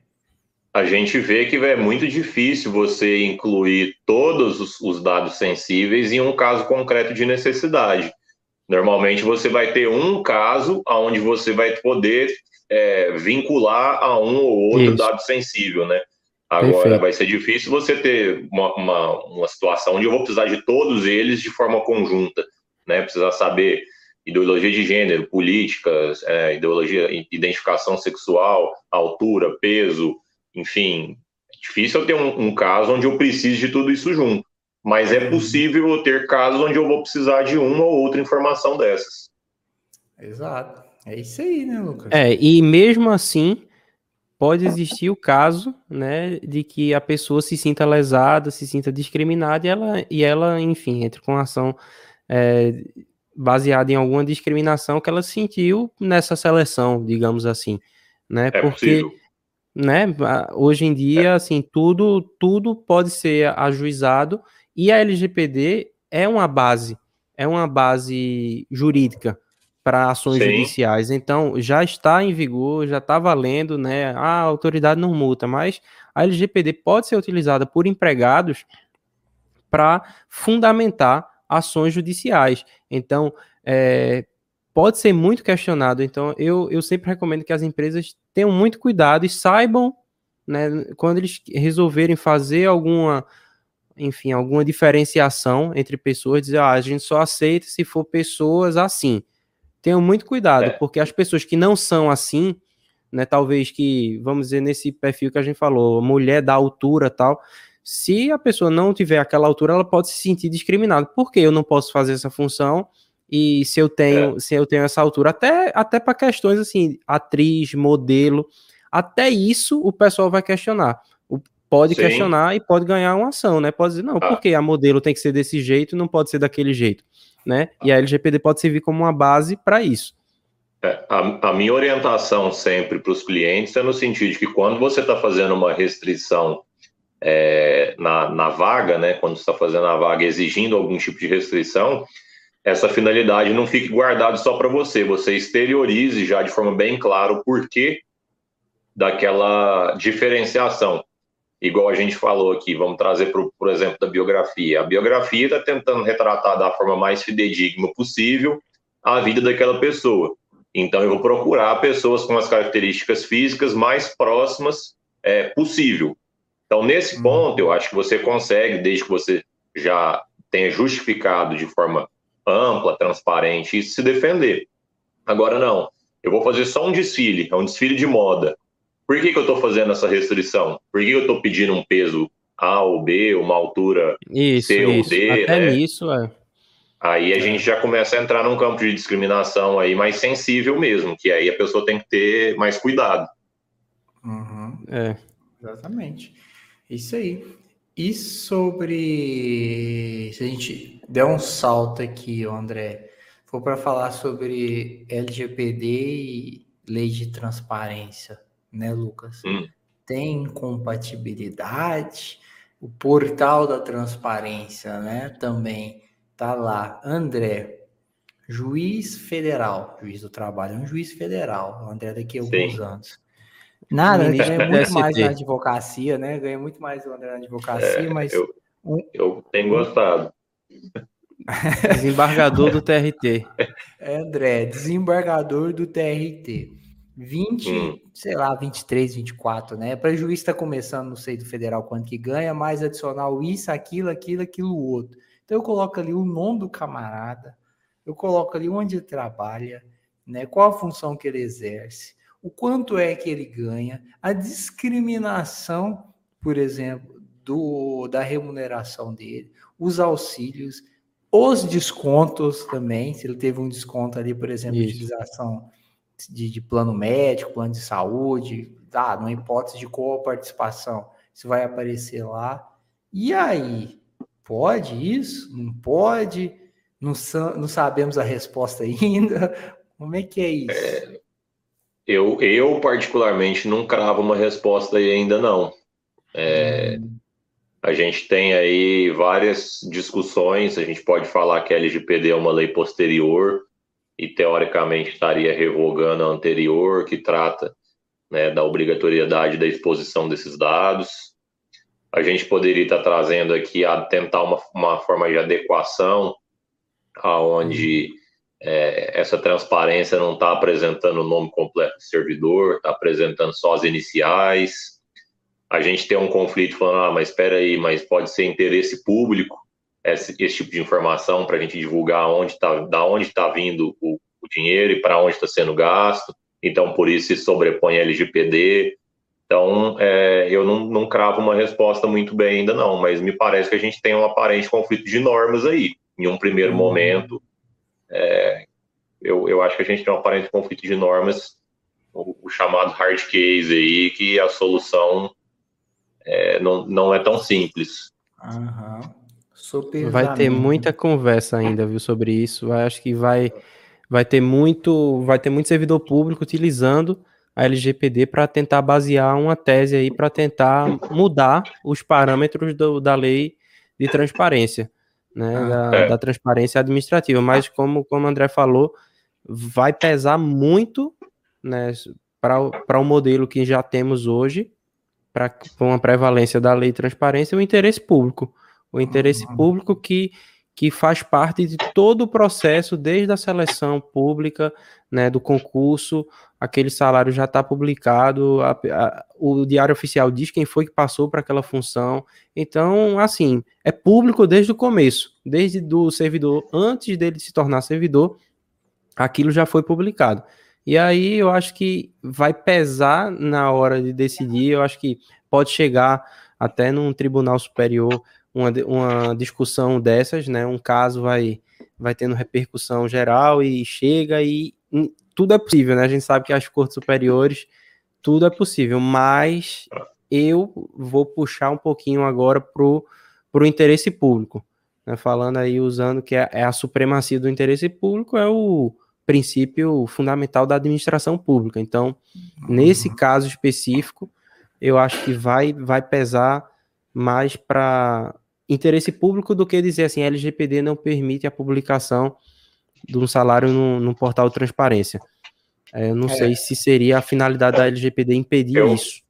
C: A gente vê que é muito difícil você incluir todos os, os dados sensíveis em um caso concreto de necessidade. Normalmente você vai ter um caso onde você vai poder é, vincular a um ou outro Isso. dado sensível, né? Agora Perfeito. vai ser difícil você ter uma, uma, uma, situação onde eu vou precisar de todos eles de forma conjunta, né? Precisar saber ideologia de gênero, políticas, é, ideologia, identificação sexual, altura, peso, enfim. É difícil eu ter um, um caso onde eu precise de tudo isso junto mas é possível ter casos onde eu vou precisar de uma ou outra informação dessas.
B: Exato. É isso aí, né, Lucas?
A: É, e mesmo assim, pode existir o caso, né, de que a pessoa se sinta lesada, se sinta discriminada e ela, e ela enfim, entre com ação é, baseada em alguma discriminação que ela sentiu nessa seleção, digamos assim, né? É Porque, possível. né, hoje em dia, é. assim, tudo, tudo pode ser ajuizado e a LGPD é uma base, é uma base jurídica para ações Sim. judiciais. Então, já está em vigor, já está valendo, né? A autoridade não multa, mas a LGPD pode ser utilizada por empregados para fundamentar ações judiciais. Então, é, pode ser muito questionado. Então, eu, eu sempre recomendo que as empresas tenham muito cuidado e saibam, né, quando eles resolverem fazer alguma enfim, alguma diferenciação entre pessoas, dizer, ah, a gente só aceita se for pessoas assim. Tenham muito cuidado, é. porque as pessoas que não são assim, né, talvez que, vamos dizer, nesse perfil que a gente falou, mulher da altura tal, se a pessoa não tiver aquela altura, ela pode se sentir discriminada. Por que eu não posso fazer essa função? E se eu tenho, é. se eu tenho essa altura, até, até para questões assim, atriz, modelo, até isso o pessoal vai questionar pode Sim. questionar e pode ganhar uma ação, né? Pode dizer, não, ah. porque a modelo tem que ser desse jeito e não pode ser daquele jeito, né? E a LGPD pode servir como uma base para isso.
C: É, a, a, minha orientação sempre para os clientes é no sentido de que quando você está fazendo uma restrição é, na, na vaga, né? Quando está fazendo a vaga exigindo algum tipo de restrição, essa finalidade não fique guardada só para você, você exteriorize já de forma bem clara o porquê daquela diferenciação igual a gente falou aqui, vamos trazer, por, por exemplo, da biografia. A biografia está tentando retratar da forma mais fidedigna possível a vida daquela pessoa. Então, eu vou procurar pessoas com as características físicas mais próximas é, possível. Então, nesse uhum. ponto, eu acho que você consegue, desde que você já tenha justificado de forma ampla, transparente, se defender. Agora, não. Eu vou fazer só um desfile, é um desfile de moda. Por que, que eu estou fazendo essa restrição? Por que, que eu estou pedindo um peso A ou B, uma altura isso, C ou D?
A: Até né? nisso, é.
C: Aí a é. gente já começa a entrar num campo de discriminação aí mais sensível mesmo, que aí a pessoa tem que ter mais cuidado.
B: Uhum. É. Exatamente. Isso aí. E sobre. Se a gente der um salto aqui, André, for para falar sobre LGPD e lei de transparência né, Lucas? Hum. Tem compatibilidade. O portal da transparência, né? Também tá lá. André, juiz federal, juiz do trabalho, é um juiz federal. O André daqui a alguns Sim. anos. Nada, ele ganha muito mais na advocacia, né? Ganha muito mais o André na advocacia, é, mas.
C: Eu, eu tenho gostado.
A: Desembargador do TRT. *laughs*
B: É, André, desembargador do TRT. 20, hum. sei lá, 23, 24, né? Para juiz estar tá começando, não sei do federal quanto que ganha, mais adicional isso, aquilo, aquilo, aquilo outro. Então eu coloco ali o nome do camarada, eu coloco ali onde ele trabalha, né? Qual a função que ele exerce, o quanto é que ele ganha, a discriminação, por exemplo, do da remuneração dele, os auxílios, os descontos também, se ele teve um desconto ali, por exemplo, de utilização de, de, plano médico, plano de saúde, tá, numa hipótese de coparticipação, isso vai aparecer lá. E aí, pode isso? Não pode? não, não sabemos a resposta *laughs* ainda. Como é que é isso? É,
C: eu, eu, particularmente, não cravo uma resposta aí ainda não. É, hum. A gente tem aí várias discussões, a gente pode falar que a LGPD é uma lei posterior e, teoricamente, estaria revogando a anterior, que trata né, da obrigatoriedade da exposição desses dados. A gente poderia estar trazendo aqui a tentar uma, uma forma de adequação aonde é, essa transparência não está apresentando o nome completo do servidor, está apresentando só as iniciais. A gente tem um conflito falando, ah, mas espera aí, mas pode ser interesse público esse, esse tipo de informação para a gente divulgar onde tá, da onde está vindo o, o dinheiro e para onde está sendo gasto. Então, por isso se sobrepõe a LGPD. Então, é, eu não, não cravo uma resposta muito bem ainda não, mas me parece que a gente tem um aparente conflito de normas aí. Em um primeiro uhum. momento, é, eu, eu acho que a gente tem um aparente conflito de normas, o, o chamado hard case aí, que a solução é, não, não é tão simples.
A: Uhum. Super vai ter muita conversa ainda, viu, sobre isso. Eu acho que vai, vai ter muito, vai ter muito servidor público utilizando a LGPD para tentar basear uma tese aí para tentar mudar os parâmetros do, da lei de transparência né, ah, da, é. da, transparência administrativa. Mas como, como o André falou, vai pesar muito né, para o modelo que já temos hoje, para uma prevalência da lei de transparência, o interesse público. O interesse uhum. público que, que faz parte de todo o processo, desde a seleção pública, né, do concurso, aquele salário já está publicado, a, a, o diário oficial diz quem foi que passou para aquela função. Então, assim, é público desde o começo, desde do servidor, antes dele se tornar servidor, aquilo já foi publicado. E aí eu acho que vai pesar na hora de decidir, eu acho que pode chegar até num tribunal superior uma, uma discussão dessas, né? Um caso vai vai tendo repercussão geral e chega e tudo é possível, né? A gente sabe que as cortes superiores tudo é possível, mas eu vou puxar um pouquinho agora pro pro interesse público, né? Falando aí usando que é, é a supremacia do interesse público é o princípio fundamental da administração pública. Então, uhum. nesse caso específico, eu acho que vai vai pesar mais para interesse público do que dizer assim, a LGPD não permite a publicação de um salário no, no portal de transparência. É, eu não é. sei se seria a finalidade da LGPD impedir eu, isso.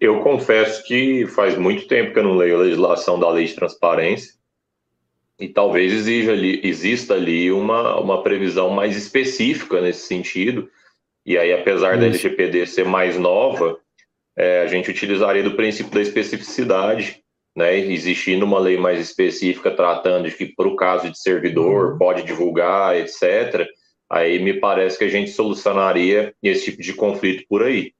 C: Eu confesso que faz muito tempo que eu não leio a legislação da lei de transparência e talvez exija ali, exista ali uma, uma previsão mais específica nesse sentido. E aí, apesar isso. da LGPD ser mais nova, é, a gente utilizaria do princípio da especificidade né, existindo uma lei mais específica tratando de que, para o caso de servidor, uhum. pode divulgar, etc., aí me parece que a gente solucionaria esse tipo de conflito por aí.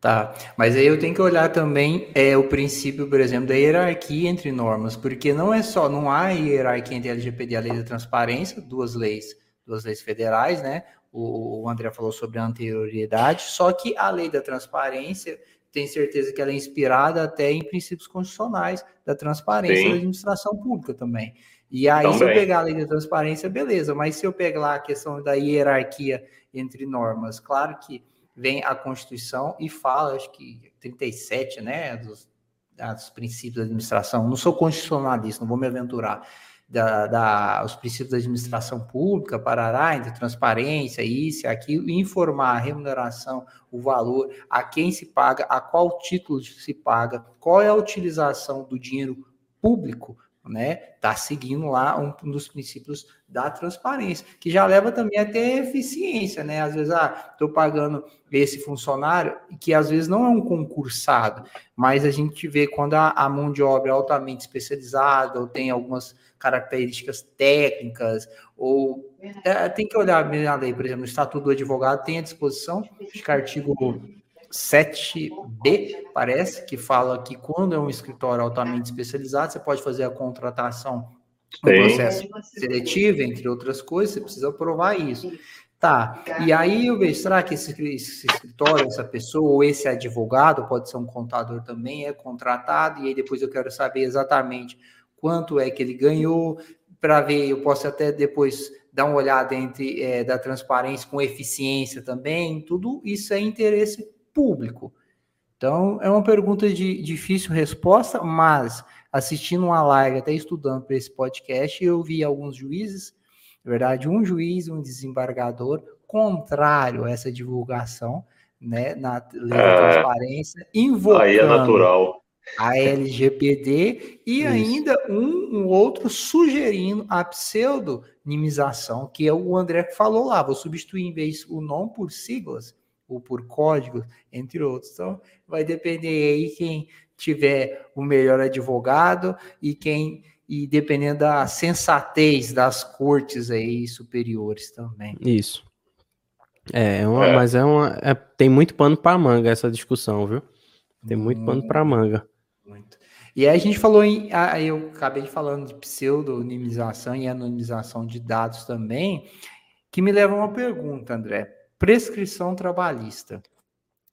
B: Tá, mas aí eu tenho que olhar também é, o princípio, por exemplo, da hierarquia entre normas, porque não é só, não há hierarquia entre a LGPD e a Lei da Transparência, duas leis, duas leis federais, né? O, o André falou sobre a anterioridade, só que a Lei da Transparência tenho certeza que ela é inspirada até em princípios constitucionais da transparência Sim. da administração pública também. E aí, também. se eu pegar a lei da transparência, beleza, mas se eu pegar lá a questão da hierarquia entre normas, claro que vem a Constituição e fala, acho que 37, né, dos, dos princípios da administração. Não sou constitucionalista, não vou me aventurar da, da, os princípios da administração pública, parará, entre transparência, isso, aquilo, informar a remuneração, o valor, a quem se paga, a qual título se paga, qual é a utilização do dinheiro público né? Tá seguindo lá um, dos princípios da transparência, que já leva também até eficiência, né? Às vezes, ah, estou pagando esse funcionário, que às vezes não é um concursado, mas a gente vê quando a, a mão de obra é altamente especializada ou tem algumas características técnicas, ou é, tem que olhar a lei, por exemplo, o Estatuto do Advogado tem à disposição, acho que artigo 7B, parece, que fala que quando é um escritório altamente especializado, você pode fazer a contratação no processo seletivo, entre outras coisas, você precisa provar isso. Tá, e aí eu vejo, será que esse, esse, escritório, essa pessoa, ou esse advogado, pode ser um contador também, é contratado, e aí depois eu quero saber exatamente quanto é que ele ganhou, para ver, eu posso até depois dar uma olhada entre é, da transparência com eficiência também, tudo isso é interesse público. Então, é uma pergunta de difícil resposta, mas assistindo uma live, até estudando para esse podcast, eu vi alguns juízes, na verdade, um juiz, um desembargador, contrário a essa divulgação, né, na lei da é. transparência, invocando
C: aí é natural
B: a LGPD e Isso. ainda um, um, outro sugerindo a pseudonimização, que é o André que falou lá, vou substituir em vez o nome por siglas ou por códigos, entre outros. Então, vai depender aí quem tiver o melhor advogado e quem e dependendo da sensatez das cortes aí superiores também.
A: Isso. É, é uma, é. mas é uma, é, tem muito pano para manga essa discussão, viu? Tem muito hum. pano para manga.
B: Muito. E aí a gente falou em. Aí eu acabei falando de pseudonimização e anonimização de dados também, que me leva a uma pergunta, André. Prescrição trabalhista.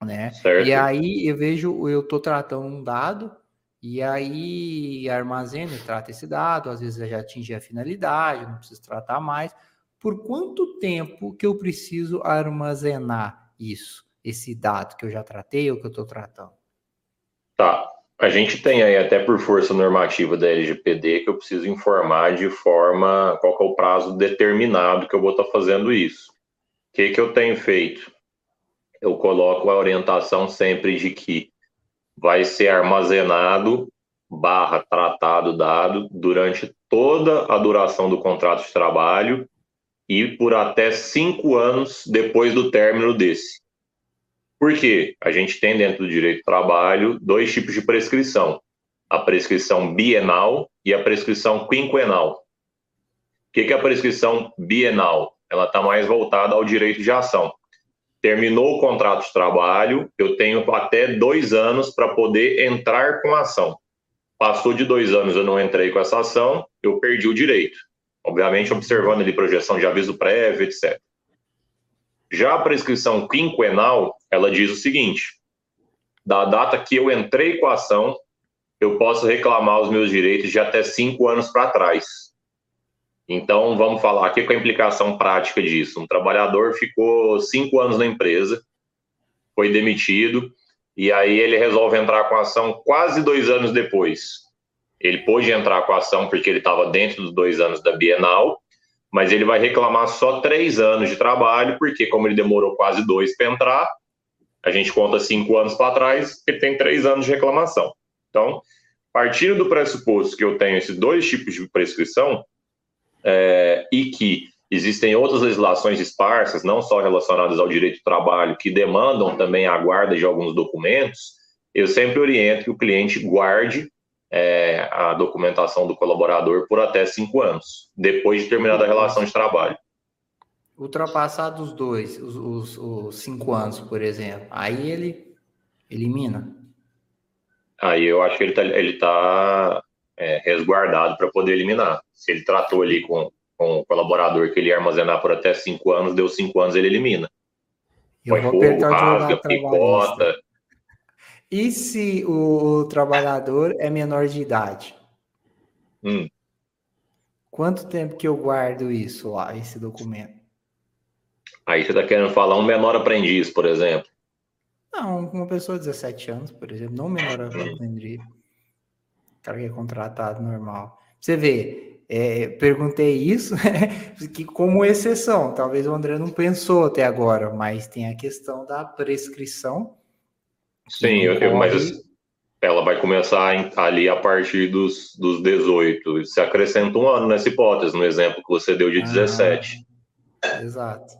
B: Né? Certo. E aí eu vejo, eu estou tratando um dado, e aí armazena e trata esse dado, às vezes já atinge a finalidade, não preciso tratar mais. Por quanto tempo que eu preciso armazenar isso, esse dado que eu já tratei ou que eu estou tratando?
C: Tá. A gente tem aí, até por força normativa da LGPD, que eu preciso informar de forma qual é o prazo determinado que eu vou estar fazendo isso. O que, que eu tenho feito? Eu coloco a orientação sempre de que vai ser armazenado barra tratado dado durante toda a duração do contrato de trabalho e por até cinco anos depois do término desse. Por quê? A gente tem dentro do direito do trabalho dois tipos de prescrição: a prescrição bienal e a prescrição quinquenal. O que é a prescrição bienal? Ela está mais voltada ao direito de ação. Terminou o contrato de trabalho, eu tenho até dois anos para poder entrar com a ação. Passou de dois anos, eu não entrei com essa ação, eu perdi o direito. Obviamente, observando ali projeção de aviso prévio, etc. Já a prescrição quinquenal, ela diz o seguinte: da data que eu entrei com a ação, eu posso reclamar os meus direitos de até cinco anos para trás. Então, vamos falar aqui com a implicação prática disso. Um trabalhador ficou cinco anos na empresa, foi demitido, e aí ele resolve entrar com a ação quase dois anos depois. Ele pôde entrar com a ação porque ele estava dentro dos dois anos da Bienal, mas ele vai reclamar só três anos de trabalho, porque como ele demorou quase dois para entrar, a gente conta cinco anos para trás, ele tem três anos de reclamação. Então, partindo do pressuposto que eu tenho esses dois tipos de prescrição é, e que existem outras legislações esparsas, não só relacionadas ao direito do trabalho, que demandam também a guarda de alguns documentos, eu sempre oriento que o cliente guarde é, a documentação do colaborador por até cinco anos, depois de terminada a relação de trabalho.
B: Ultrapassados os dois, os, os, os, cinco anos, por exemplo, aí ele elimina?
C: Aí eu acho que ele está ele tá, é, resguardado para poder eliminar. Se ele tratou ali com, com o colaborador que ele ia armazenar por até cinco anos, deu cinco anos, ele elimina.
B: Eu Põe fogo, rasga, picota, e se o trabalhador é menor de idade?
C: Hum.
B: Quanto tempo que eu guardo isso lá, esse documento?
C: Aí você está querendo falar um menor aprendiz, por exemplo?
B: Não, uma pessoa de 17 anos, por exemplo, não menor aprendiz. O cara que é contratado normal. Você vê, é, perguntei isso *laughs* que como exceção. Talvez o André não pensou até agora, mas tem a questão da prescrição
C: Sim, eu, eu, mas ela vai começar ali a partir dos, dos 18. Você acrescenta um ano nessa hipótese, no exemplo que você deu de 17.
B: Ah, exato.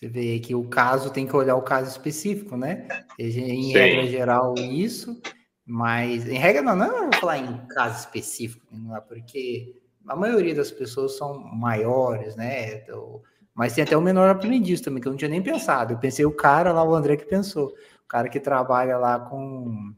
B: Você vê que o caso tem que olhar o caso específico, né? Em Sim. regra geral, isso, mas em regra não, não vou falar em caso específico, não é porque a maioria das pessoas são maiores, né? Então, mas tem até o menor aprendiz também, que eu não tinha nem pensado. Eu pensei o cara lá, o André que pensou cara que trabalha lá com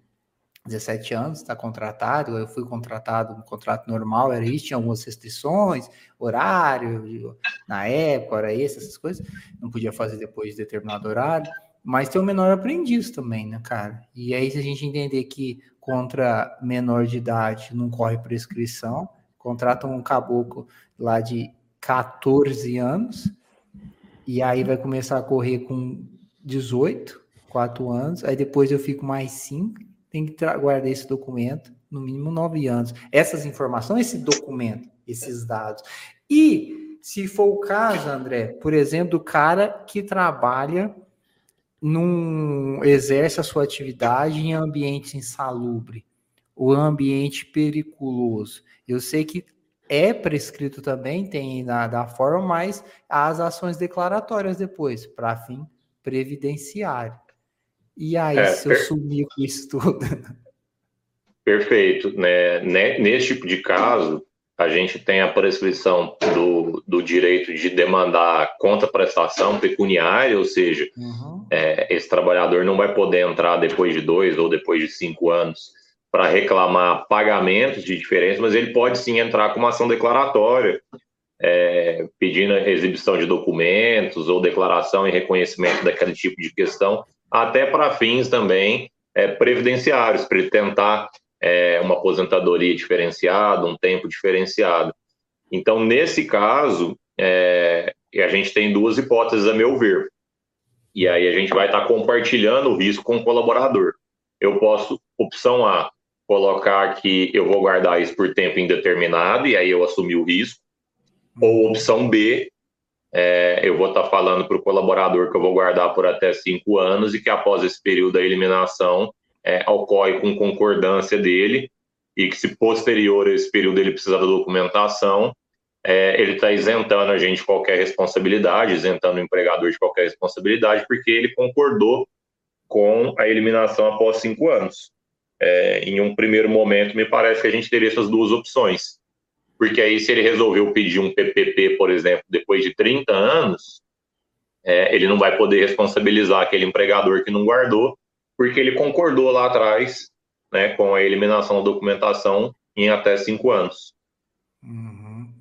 B: 17 anos, está contratado, eu fui contratado no contrato normal, era isso, tinha algumas restrições, horário, na época, era isso, essas coisas, não podia fazer depois de determinado horário, mas tem o menor aprendiz também, né, cara? E aí, se a gente entender que contra menor de idade não corre prescrição, contratam um caboclo lá de 14 anos, e aí vai começar a correr com 18, 4 anos, aí depois eu fico mais 5, tem que guardar esse documento, no mínimo 9 anos. Essas informações, esse documento, esses dados. E se for o caso, André, por exemplo, do cara que trabalha num exerce a sua atividade em ambiente insalubre, o ambiente periculoso. Eu sei que é prescrito também, tem na, da forma, mas as ações declaratórias depois, para fim previdenciário. E aí, é, se eu sumir com isso tudo? *laughs*
C: Perfeito. Né? Nesse tipo de caso, a gente tem a prescrição do, do direito de demandar contra-prestação pecuniária, ou seja, uhum. é, esse trabalhador não vai poder entrar depois de dois ou depois de cinco anos para reclamar pagamentos de diferença, mas ele pode sim entrar com uma ação declaratória, é, pedindo a exibição de documentos ou declaração e reconhecimento daquele tipo de questão, até para fins também é, previdenciários, para ele tentar é, uma aposentadoria diferenciada, um tempo diferenciado. Então, nesse caso, é, a gente tem duas hipóteses, a meu ver. E aí a gente vai estar compartilhando o risco com o colaborador. Eu posso, opção A, colocar que eu vou guardar isso por tempo indeterminado, e aí eu assumi o risco. Ou opção B, é, eu vou estar falando para o colaborador que eu vou guardar por até cinco anos e que após esse período da eliminação é, ocorre com concordância dele e que se posterior a esse período ele precisar da documentação, é, ele está isentando a gente de qualquer responsabilidade, isentando o empregador de qualquer responsabilidade, porque ele concordou com a eliminação após cinco anos. É, em um primeiro momento, me parece que a gente teria essas duas opções. Porque aí, se ele resolveu pedir um PPP, por exemplo, depois de 30 anos, é, ele não vai poder responsabilizar aquele empregador que não guardou, porque ele concordou lá atrás né, com a eliminação da documentação em até cinco anos.
B: Uhum.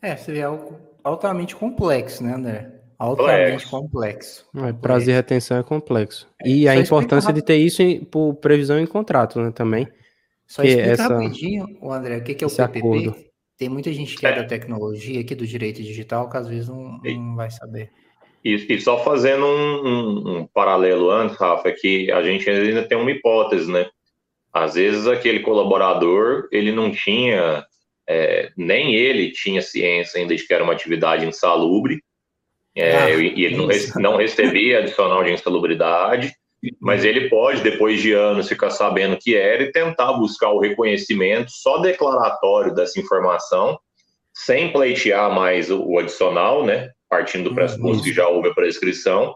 B: É, seria algo altamente complexo, né, André? Altamente complexo. complexo.
A: É, prazo de retenção é complexo. É, e a importância de ter isso em, por previsão em contrato, né, também.
B: Só explica essa, rapidinho, André, o que, que é o PPP? Acordo. Tem muita gente que é. da tecnologia aqui, do direito digital, que às vezes não, não vai saber.
C: E, e só fazendo um, um, um, paralelo antes, Rafa, é que a gente ainda tem uma hipótese, né? Às vezes aquele colaborador, ele não tinha, é, nem ele tinha ciência ainda de que era uma atividade insalubre, é, ah, e ele não, não recebia *laughs* adicional de insalubridade, mas ele pode, depois de anos, ficar sabendo que era e tentar buscar o reconhecimento só declaratório dessa informação, sem pleitear mais o, adicional, né? partindo do pressuposto que já houve a prescrição,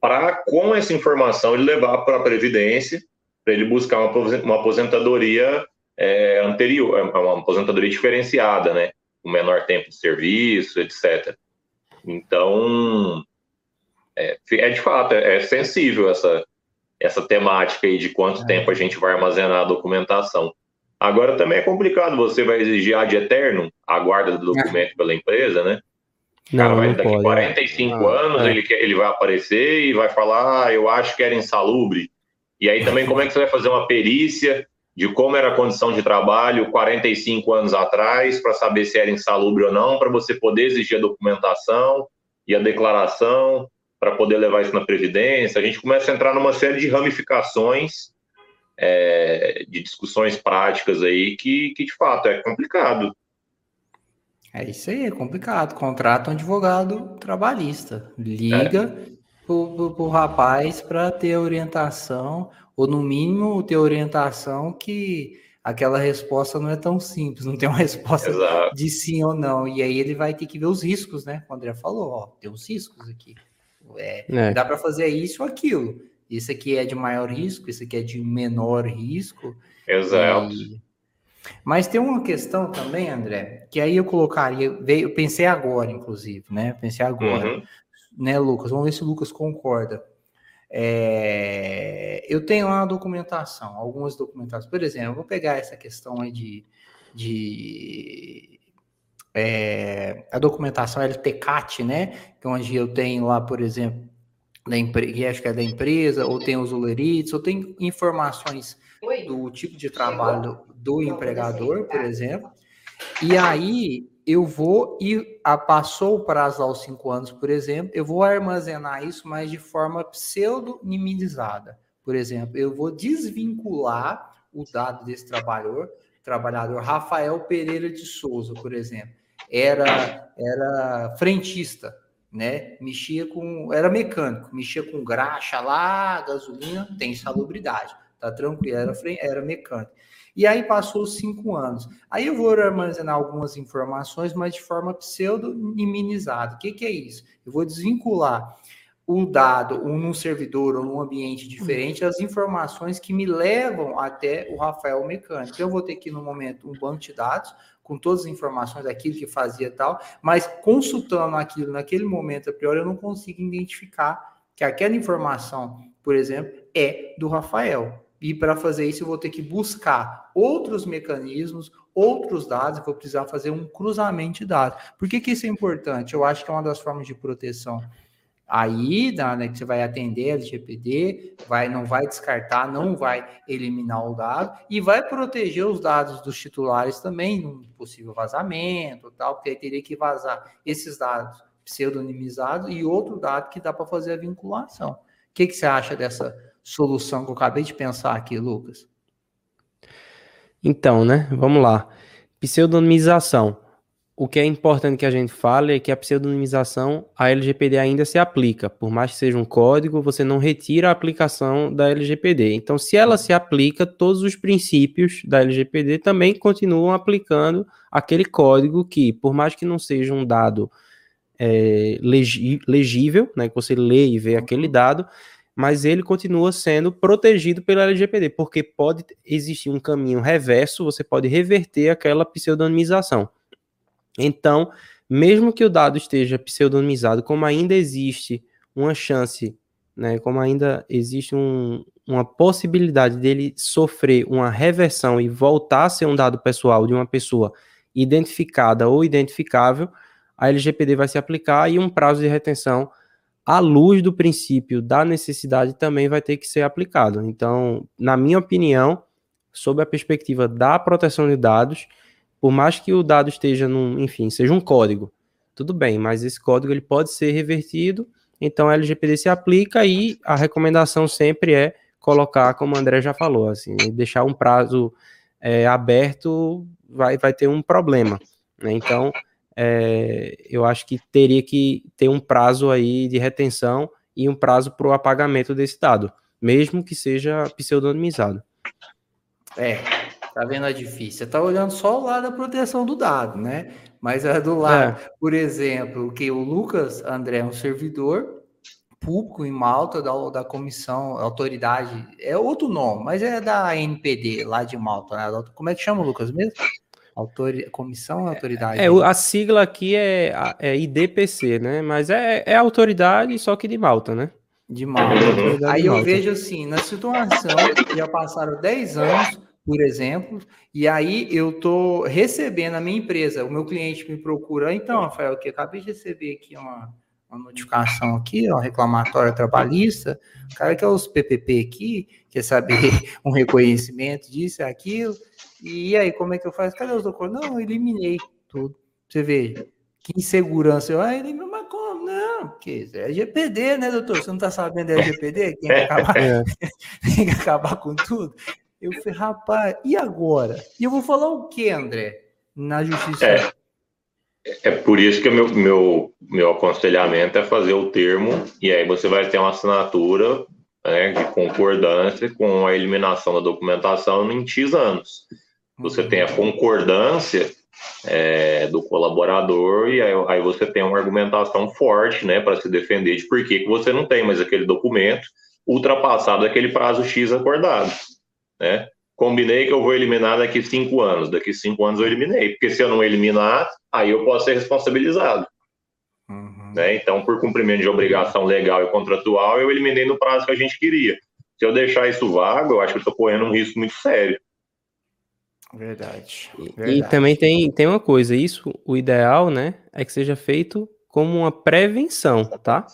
C: para, com essa informação, ele levar para a Previdência, para ele buscar uma aposentadoria é, anterior, é, uma aposentadoria diferenciada, né? Com menor tempo de serviço, etc. Então, é, é de fato, é, é, sensível essa, essa temática aí de quanto é. tempo a gente vai armazenar a documentação. Agora também é complicado, você vai exigir ad eterno a guarda do documento pela empresa, né? Não, cara, vai, não daqui pode, 45 é. anos é. ele, ele vai aparecer e vai falar, ah, eu acho que era insalubre. E aí também como é que você vai fazer uma perícia de como era a condição de trabalho 45 anos atrás para saber se era insalubre ou não, para você poder exigir a documentação e a declaração para poder levar isso na previdência. A gente começa a entrar numa série de ramificações é, de discussões práticas aí que, que de fato é complicado.
B: É isso aí, é complicado. Contrata um advogado trabalhista. Liga é. pro, rapaz para ter orientação, ou no mínimo ter orientação que aquela resposta não é tão simples, não tem uma *laughs* resposta Exato. de sim ou não. E aí ele vai ter que ver os riscos, né? O André falou, ó, tem uns riscos aqui. É, é. Dá para fazer isso ou aquilo. Isso aqui é de maior risco, isso aqui é de menor risco.
C: Exato. E
B: mas tem uma questão também, André, que aí eu colocaria, veio, eu pensei agora, inclusive, né? Pensei agora, uhum. né, Lucas? Vamos ver se o Lucas concorda. É, eu tenho uma documentação, algumas documentações. Por exemplo, eu vou pegar essa questão aí de, de é, a documentação LTCAT, né? Que é onde eu tenho lá, por exemplo, da empresa, acho que é da empresa, ou tem os ulerites, ou tem informações do tipo de trabalho do empregador, por exemplo. E aí eu vou e a, passou o prazo aos cinco anos, por exemplo, eu vou armazenar isso, mas de forma pseudonimizada. Por exemplo, eu vou desvincular o dado desse trabalhador, trabalhador Rafael Pereira de Souza, por exemplo, era era frentista, né? Mexia com era mecânico, mexia com graxa lá, gasolina, tem salubridade, tá tranquilo, era era mecânico. E aí passou cinco anos. Aí eu vou armazenar algumas informações, mas de forma pseudonimizada. O que, que é isso? Eu vou desvincular o dado ou num servidor ou num ambiente diferente as informações que me levam até o Rafael Mecânico. Eu vou ter aqui no momento um banco de dados com todas as informações daquilo que fazia tal, mas consultando aquilo naquele momento a priori eu não consigo identificar que aquela informação, por exemplo, é do Rafael. E para fazer isso, eu vou ter que buscar outros mecanismos, outros dados, eu vou precisar fazer um cruzamento de dados. Por que, que isso é importante? Eu acho que é uma das formas de proteção. Aí, né, que você vai atender LGPD, vai, não vai descartar, não vai eliminar o dado e vai proteger os dados dos titulares também, num possível vazamento, tal, porque aí teria que vazar esses dados pseudonimizados e outro dado que dá para fazer a vinculação. O que, que você acha dessa solução que eu acabei de pensar aqui, Lucas?
A: Então, né? Vamos lá. Pseudonimização. O que é importante que a gente fale é que a pseudonimização, a LGPD ainda se aplica. Por mais que seja um código, você não retira a aplicação da LGPD. Então, se ela se aplica, todos os princípios da LGPD também continuam aplicando aquele código que, por mais que não seja um dado é, legível, né, que você lê e vê aquele dado, mas ele continua sendo protegido pela LGPD, porque pode existir um caminho reverso, você pode reverter aquela pseudonimização. Então, mesmo que o dado esteja pseudonimizado, como ainda existe uma chance, né, como ainda existe um, uma possibilidade dele sofrer uma reversão e voltar a ser um dado pessoal de uma pessoa identificada ou identificável, a LGPD vai se aplicar e um prazo de retenção à luz do princípio da necessidade, também vai ter que ser aplicado. Então, na minha opinião, sob a perspectiva da proteção de dados, por mais que o dado esteja num, enfim, seja um código, tudo bem, mas esse código ele pode ser revertido, então a LGPD se aplica e a recomendação sempre é colocar, como o André já falou, assim, deixar um prazo é, aberto vai, vai ter um problema. Né? Então, é, eu acho que teria que ter um prazo aí de retenção e um prazo para o apagamento desse dado, mesmo que seja pseudonimizado.
B: É, tá vendo? É difícil. Você tá olhando só o lado da proteção do dado, né? Mas é do lado, é. por exemplo, que o Lucas André é um servidor público em Malta da, da comissão, autoridade, é outro nome, mas é da NPD lá de Malta, né? Como é que chama, Lucas mesmo? Autori... Comissão Autoridade.
A: É, a sigla aqui é, é IDPC, né? Mas é, é autoridade, só que de Malta, né?
B: De Malta. Aí eu vejo assim, na situação, já passaram 10 anos, por exemplo, e aí eu tô recebendo a minha empresa, o meu cliente me procura, então, Rafael, que acabei de receber aqui uma, uma notificação aqui, ó, reclamatória trabalhista, o cara quer os PPP aqui, quer saber *laughs* um reconhecimento disso, aquilo, e aí, como é que eu faço? Cadê os documentos? Não, eu eliminei tudo. Você vê, que insegurança. Eu, ah, eliminou, mas como? Não, porque é LGPD, né, doutor? Você não está sabendo da LGPD? Tem que, acabar, é. *laughs* tem que acabar com tudo. Eu falei, rapaz, e agora? E eu vou falar o que, André? Na justiça.
C: É, é por isso que o meu, meu, meu aconselhamento é fazer o termo, e aí você vai ter uma assinatura né, de concordância com a eliminação da documentação em X anos. Você tem a concordância é, do colaborador e aí, aí, você tem uma argumentação forte, né, para se defender de por que, que você não tem mais aquele documento ultrapassado aquele prazo X acordado, né? Combinei que eu vou eliminar daqui cinco anos, daqui cinco anos eu eliminei, porque se eu não eliminar, aí eu posso ser responsabilizado. Uhum. Né? Então, por cumprimento de obrigação legal e contratual, eu eliminei no prazo que a gente queria. Se eu deixar isso vago, eu acho que eu estou correndo um risco muito sério.
B: Verdade.
A: Verdade. E também tem, tem uma coisa, isso, o ideal, né, é que seja feito como uma prevenção, tá?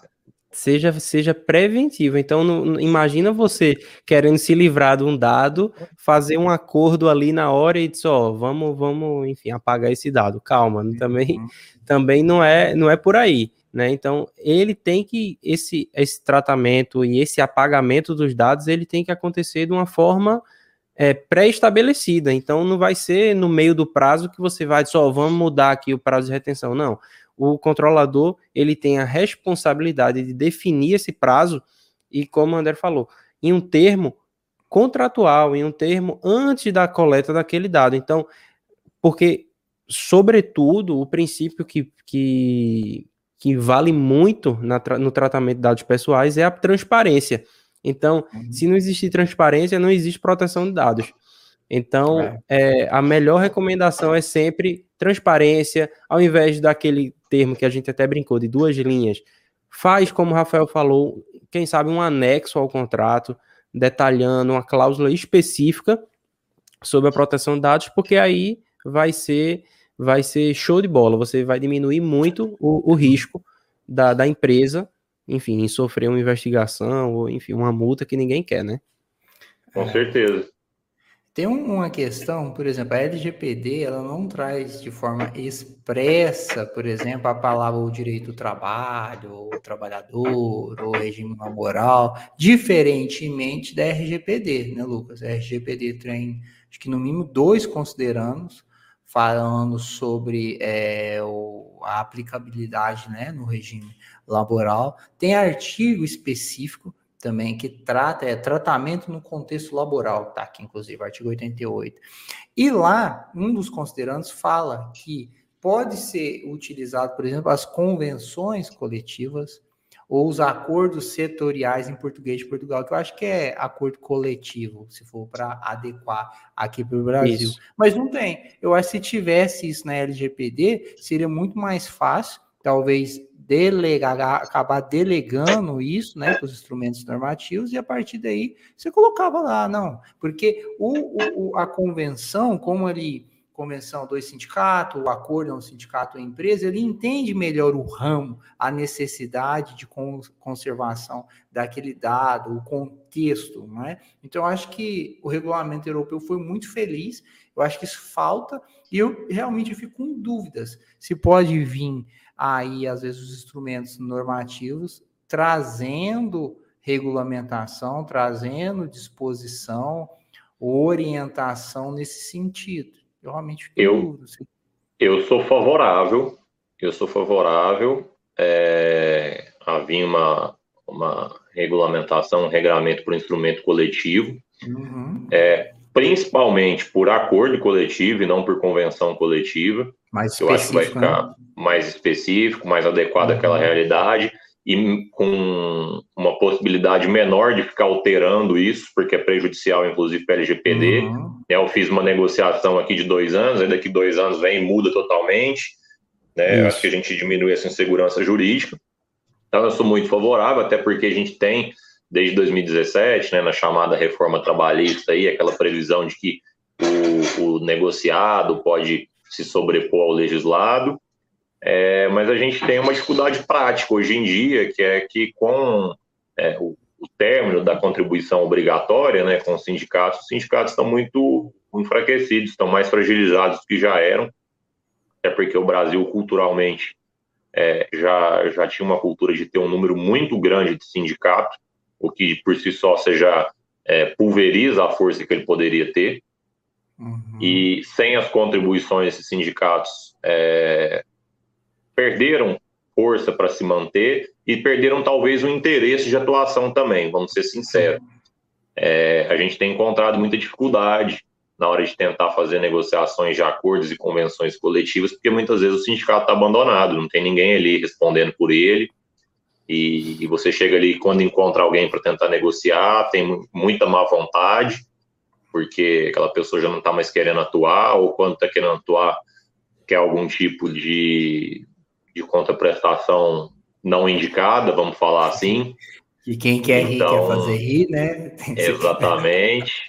A: Seja, seja preventiva. Então, não, imagina você querendo se livrar de um dado, fazer um acordo ali na hora e dizer, ó, vamos, vamos, enfim, apagar esse dado. Calma, também, uhum. também não é, não é por aí. Né? Então, ele tem que, esse, esse tratamento e esse apagamento dos dados, ele tem que acontecer de uma forma é, pré-estabelecida. Então, não vai ser no meio do prazo que você vai dizer, ó, vamos mudar aqui o prazo de retenção. Não o controlador ele tem a responsabilidade de definir esse prazo e, como o André falou, em um termo contratual, em um termo antes da coleta daquele dado. Então, porque, sobretudo, o princípio que, que, que vale muito na, no tratamento de dados pessoais é a transparência. Então, uhum. se não existe transparência, não existe proteção de dados. Então, é. É, a melhor recomendação é sempre transparência, ao invés daquele termo que a gente até brincou de duas linhas, faz, como o Rafael falou, quem sabe um anexo ao contrato, detalhando uma cláusula específica sobre a proteção de dados, porque aí vai ser vai ser show de bola. Você vai diminuir muito o, o risco da, da empresa, enfim, em sofrer uma investigação ou enfim uma multa que ninguém quer, né?
C: Com certeza.
B: Tem uma questão, por exemplo, a LGPD ela não traz de forma expressa, por exemplo, a palavra o direito do trabalho, ou trabalhador, ou regime laboral, diferentemente da RGPD, né, Lucas? A RGPD tem, acho que no mínimo dois considerandos, falando sobre é, o, a aplicabilidade né, no regime laboral. Tem artigo específico também que trata, é tratamento no contexto laboral, tá aqui inclusive, artigo 88. E lá, um dos considerandos fala que pode ser utilizado, por exemplo, as convenções coletivas ou os acordos setoriais em português de Portugal, que eu acho que é acordo coletivo, se for para adequar aqui para o Brasil. Isso. Mas não tem. Eu acho que se tivesse isso na LGPD, seria muito mais fácil, talvez delegar, acabar delegando isso né, para os instrumentos normativos, e a partir daí você colocava lá, não, porque o, o a convenção, como ele convenção do sindicato, o acordo é um sindicato ou empresa, ele entende melhor o ramo, a necessidade de conservação daquele dado, o contexto, não é? Então, eu acho que o regulamento europeu foi muito feliz, eu acho que isso falta, e eu realmente fico com dúvidas se pode vir aí, às vezes, os instrumentos normativos, trazendo regulamentação, trazendo disposição, orientação nesse sentido.
C: Eu realmente eu, eu sou favorável, eu sou favorável é, a vir uma, uma regulamentação, um regramento para o instrumento coletivo, uhum. é, principalmente por acordo coletivo e não por convenção coletiva. Mais eu acho que vai ficar né? mais específico, mais adequado uhum. àquela realidade e com uma possibilidade menor de ficar alterando isso, porque é prejudicial, inclusive, para a LGPD. Uhum. Eu fiz uma negociação aqui de dois anos, aí daqui dois anos vem e muda totalmente. Né? Acho que a gente diminui essa insegurança jurídica. Então, eu sou muito favorável, até porque a gente tem, desde 2017, né, na chamada reforma trabalhista, aí, aquela previsão de que o, o negociado pode se sobrepor ao legislado. É, mas a gente tem uma dificuldade prática hoje em dia, que é que com é, o, o, término da contribuição obrigatória né, com os sindicatos, os sindicatos estão muito enfraquecidos, estão mais fragilizados do que já eram, até porque o Brasil culturalmente é, já, já tinha uma cultura de ter um número muito grande de sindicatos, o que por si só seja é, pulveriza a força que ele poderia ter. Uhum. E sem as contribuições desses sindicatos, é, perderam força para se manter e perderam talvez o interesse de atuação também, vamos ser sinceros. É, a gente tem encontrado muita dificuldade na hora de tentar fazer negociações de acordos e convenções coletivas, porque muitas vezes o sindicato está abandonado, não tem ninguém ali respondendo por ele. E, e você chega ali quando encontra alguém para tentar negociar, tem muita má vontade, porque aquela pessoa já não está mais querendo atuar, ou quando está querendo atuar, quer algum tipo de, de contraprestação não indicada, vamos falar assim.
B: E quem quer rir então, quer fazer rir, né? *laughs*
C: Exatamente.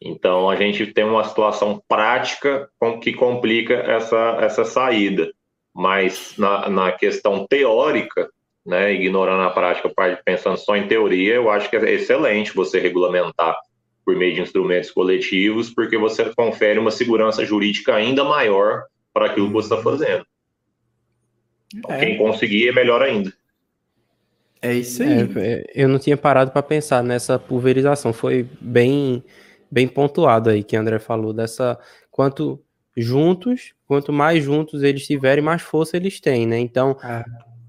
C: Então a gente tem uma situação prática com que complica essa, essa saída. Mas na, na questão teórica, né, ignorando a prática, pensando só em teoria, eu acho que é excelente você regulamentar por meio de instrumentos coletivos, porque você confere uma segurança jurídica ainda maior para aquilo que você está uhum. fazendo. É. Quem conseguir é melhor ainda.
A: É isso aí. É, é eu não tinha parado para pensar nessa pulverização. Foi bem, bem pontuado aí que o André falou dessa quanto juntos, quanto mais juntos eles tiverem, mais força eles têm, né? Então, ah.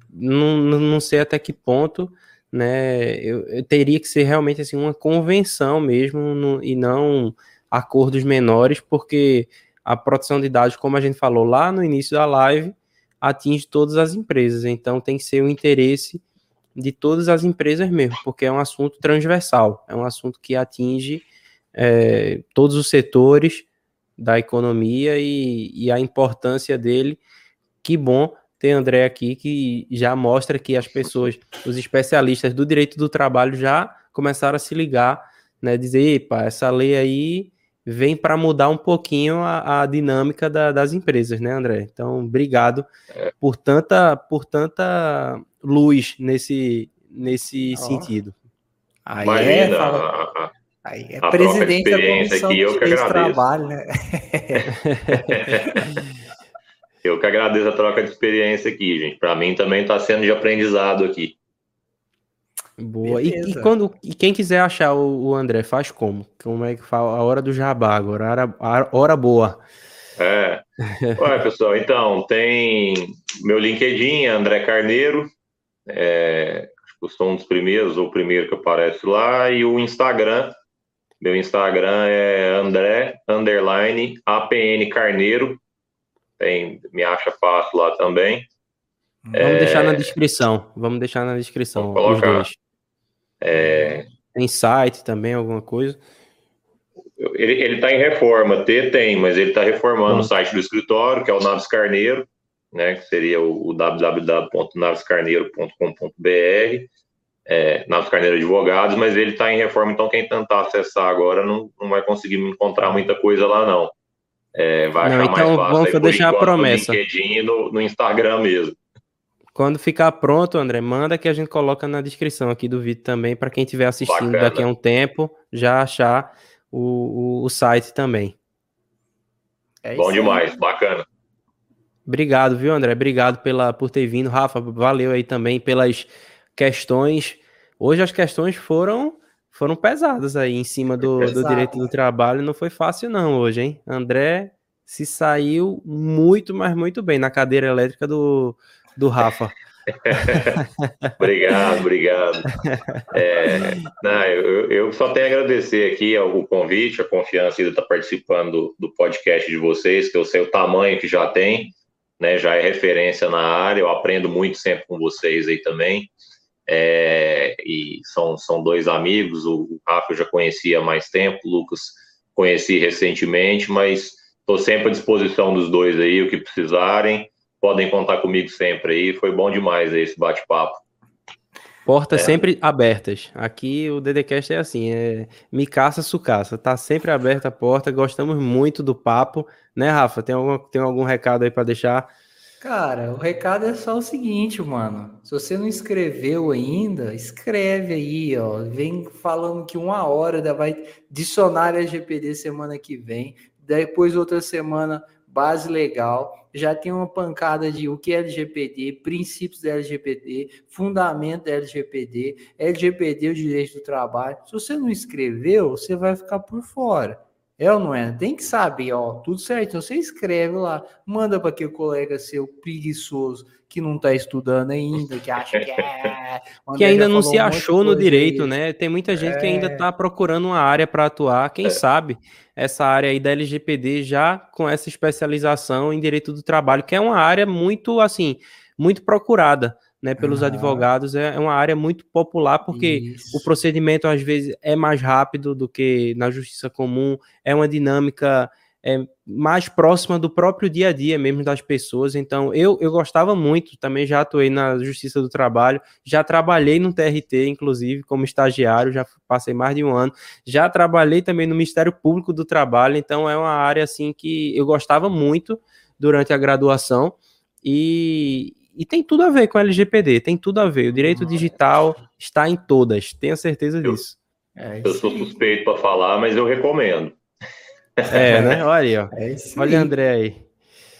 A: não, não sei até que ponto né? Eu, eu, teria que ser realmente assim uma convenção mesmo no, e não acordos menores, porque a proteção de dados, como a gente falou lá no início da live, atinge todas as empresas. Então tem que ser o interesse de todas as empresas mesmo, porque é um assunto transversal, é um assunto que atinge é, todos os setores da economia e, e a importância dele. Que bom tem André aqui que já mostra que as pessoas, os especialistas do direito do trabalho já começaram a se ligar, né? Dizer, epa, essa lei aí vem para mudar um pouquinho a, a dinâmica da, das empresas, né, André? Então, obrigado é. por tanta, por tanta luz nesse, nesse oh. sentido.
C: Aí Imagina, é, fala...
B: Aí é presidente da comissão eu que
C: de trabalho, né? *laughs* *laughs* Eu que agradeço a troca de experiência aqui, gente. Para mim também está sendo de aprendizado aqui.
A: Boa. E, e, quando e quem quiser achar o, o, André, faz como? Como é que fala? A hora do jabá agora, a hora, a hora boa.
C: É. *laughs* Olha, pessoal, então, tem meu LinkedIn, André Carneiro. É, acho que sou um dos primeiros, ou o primeiro que aparece lá, e o Instagram. Meu Instagram é André, underline, APN Carneiro, tem, me acha fácil lá também.
A: Vamos é... deixar na descrição. Vamos deixar na descrição. Dois. É... Tem site também, alguma coisa?
C: Ele está em reforma, T tem, mas ele está reformando Bom. o site do escritório, que é o Naves Carneiro, né, que seria o, o www.navescarneiro.com.br, é, Naves Carneiro Advogados, mas ele está em reforma, então quem tentar acessar agora não, não vai conseguir encontrar muita coisa lá, não. É, vai Não,
A: então vamos deixar a promessa.
C: No LinkedIn e no, no Instagram mesmo.
A: Quando ficar pronto, André, manda que a gente coloca na descrição aqui do vídeo também, para quem estiver assistindo Bacana. daqui a um tempo, já achar o, o, o site também.
C: É Bom demais, bacana.
A: Obrigado, viu, André? Obrigado pela, por ter vindo. Rafa, valeu aí também pelas questões. Hoje as questões foram foram pesadas aí em cima do, do direito do trabalho. Não foi fácil, não, hoje, hein? André se saiu muito, mas muito bem na cadeira elétrica do, do Rafa. *laughs*
C: obrigado, obrigado. É, não, eu, eu, só tenho a agradecer aqui o convite, a confiança de estar participando do, do, podcast de vocês, que eu sei o tamanho que já tem, né? Já é referência na área, eu aprendo muito sempre com vocês aí também é, e são, são dois amigos, o, o Rafa eu já conhecia há mais tempo, o Lucas conheci recentemente, mas estou sempre à disposição dos dois aí, o que precisarem, podem contar comigo sempre aí, foi bom demais esse bate-papo.
A: Portas é. sempre abertas. Aqui o DDCast é assim, é me caça, sucaça. Tá sempre aberta a porta, gostamos muito do papo, né, Rafa? Tem algum, tem algum recado aí para deixar?
B: Cara, o recado é só o seguinte, mano. Se você não escreveu ainda, escreve aí, ó. Vem falando que uma hora vai dicionário LGPD semana que vem. Depois, outra semana, base legal. Já tem uma pancada de o que é LGPD, princípios da LGPD, fundamento da LGPD, LGPD, o direito do trabalho. Se você não escreveu, você vai ficar por fora. É ou não é? Tem que saber, ó, tudo certo. Então você escreve lá, manda para aquele colega seu preguiçoso que não está estudando ainda, que acha que é. *laughs*
A: que ainda não se um achou no direito, aí. né? Tem muita gente é... que ainda está procurando uma área para atuar. Quem é. sabe essa área aí da LGPD já com essa especialização em direito do trabalho, que é uma área muito, assim, muito procurada né, pelos advogados é, é uma área muito popular porque Isso. o procedimento às vezes é mais rápido do que na justiça comum, é uma dinâmica é, mais próxima do próprio dia a dia mesmo das pessoas. Então, eu, eu gostava muito, também já atuei na Justiça do Trabalho, já trabalhei no TRT, inclusive, como estagiário, já passei mais de um ano, já trabalhei também no Ministério Público do Trabalho, então é uma área assim que eu gostava muito durante a graduação. E, e tem tudo a ver com LGPD, tem tudo a ver. O direito digital está em todas, tenha certeza disso.
C: É eu sou suspeito para falar, mas eu recomendo.
A: É, *laughs* né? Olha aí, ó. É Olha o André aí.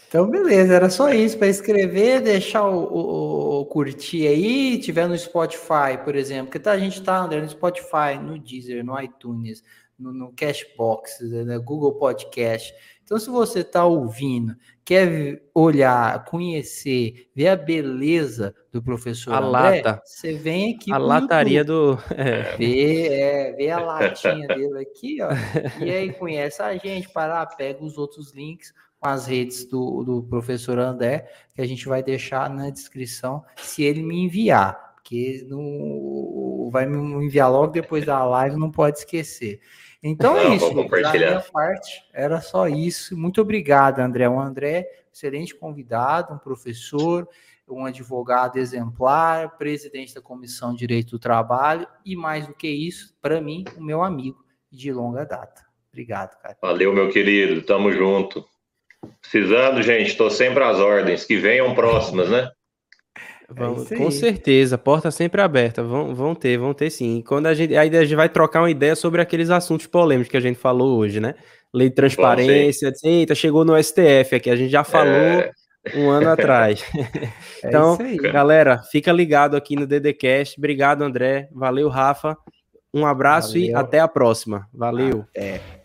B: Então, beleza, era só isso para escrever, deixar o, o, o, curtir aí, tiver no Spotify, por exemplo, porque tá, a gente tá André, no Spotify, no Deezer, no iTunes, no, no Cashbox, no né, Google Podcast. Então, se você está ouvindo, quer olhar, conhecer, ver a beleza do professor
A: a
B: André,
A: lata.
B: você vem aqui
A: a lataria do
B: é. vê, é, vê a latinha *laughs* dele aqui, ó, e aí conhece a gente, para pega os outros links com as redes do, do professor André, que a gente vai deixar na descrição, se ele me enviar, porque não, vai me enviar logo depois da live, não pode esquecer. Então é isso, da minha parte era só isso. Muito obrigado, André. O André, excelente convidado, um professor, um advogado exemplar, presidente da Comissão de Direito do Trabalho e mais do que isso, para mim, o meu amigo de longa data. Obrigado, cara.
C: Valeu, meu querido. Tamo junto. Precisando, gente, estou sempre às ordens. Que venham próximas, né?
A: Vamos, é com certeza, porta sempre aberta. Vão, vão ter, vão ter sim. Quando a gente, aí a gente vai trocar uma ideia sobre aqueles assuntos polêmicos que a gente falou hoje, né? Lei de transparência, Bom, eita, chegou no STF aqui, a gente já falou é... um ano *laughs* atrás. É então, galera, fica ligado aqui no DDCast. Obrigado, André. Valeu, Rafa. Um abraço Valeu. e até a próxima. Valeu. Até.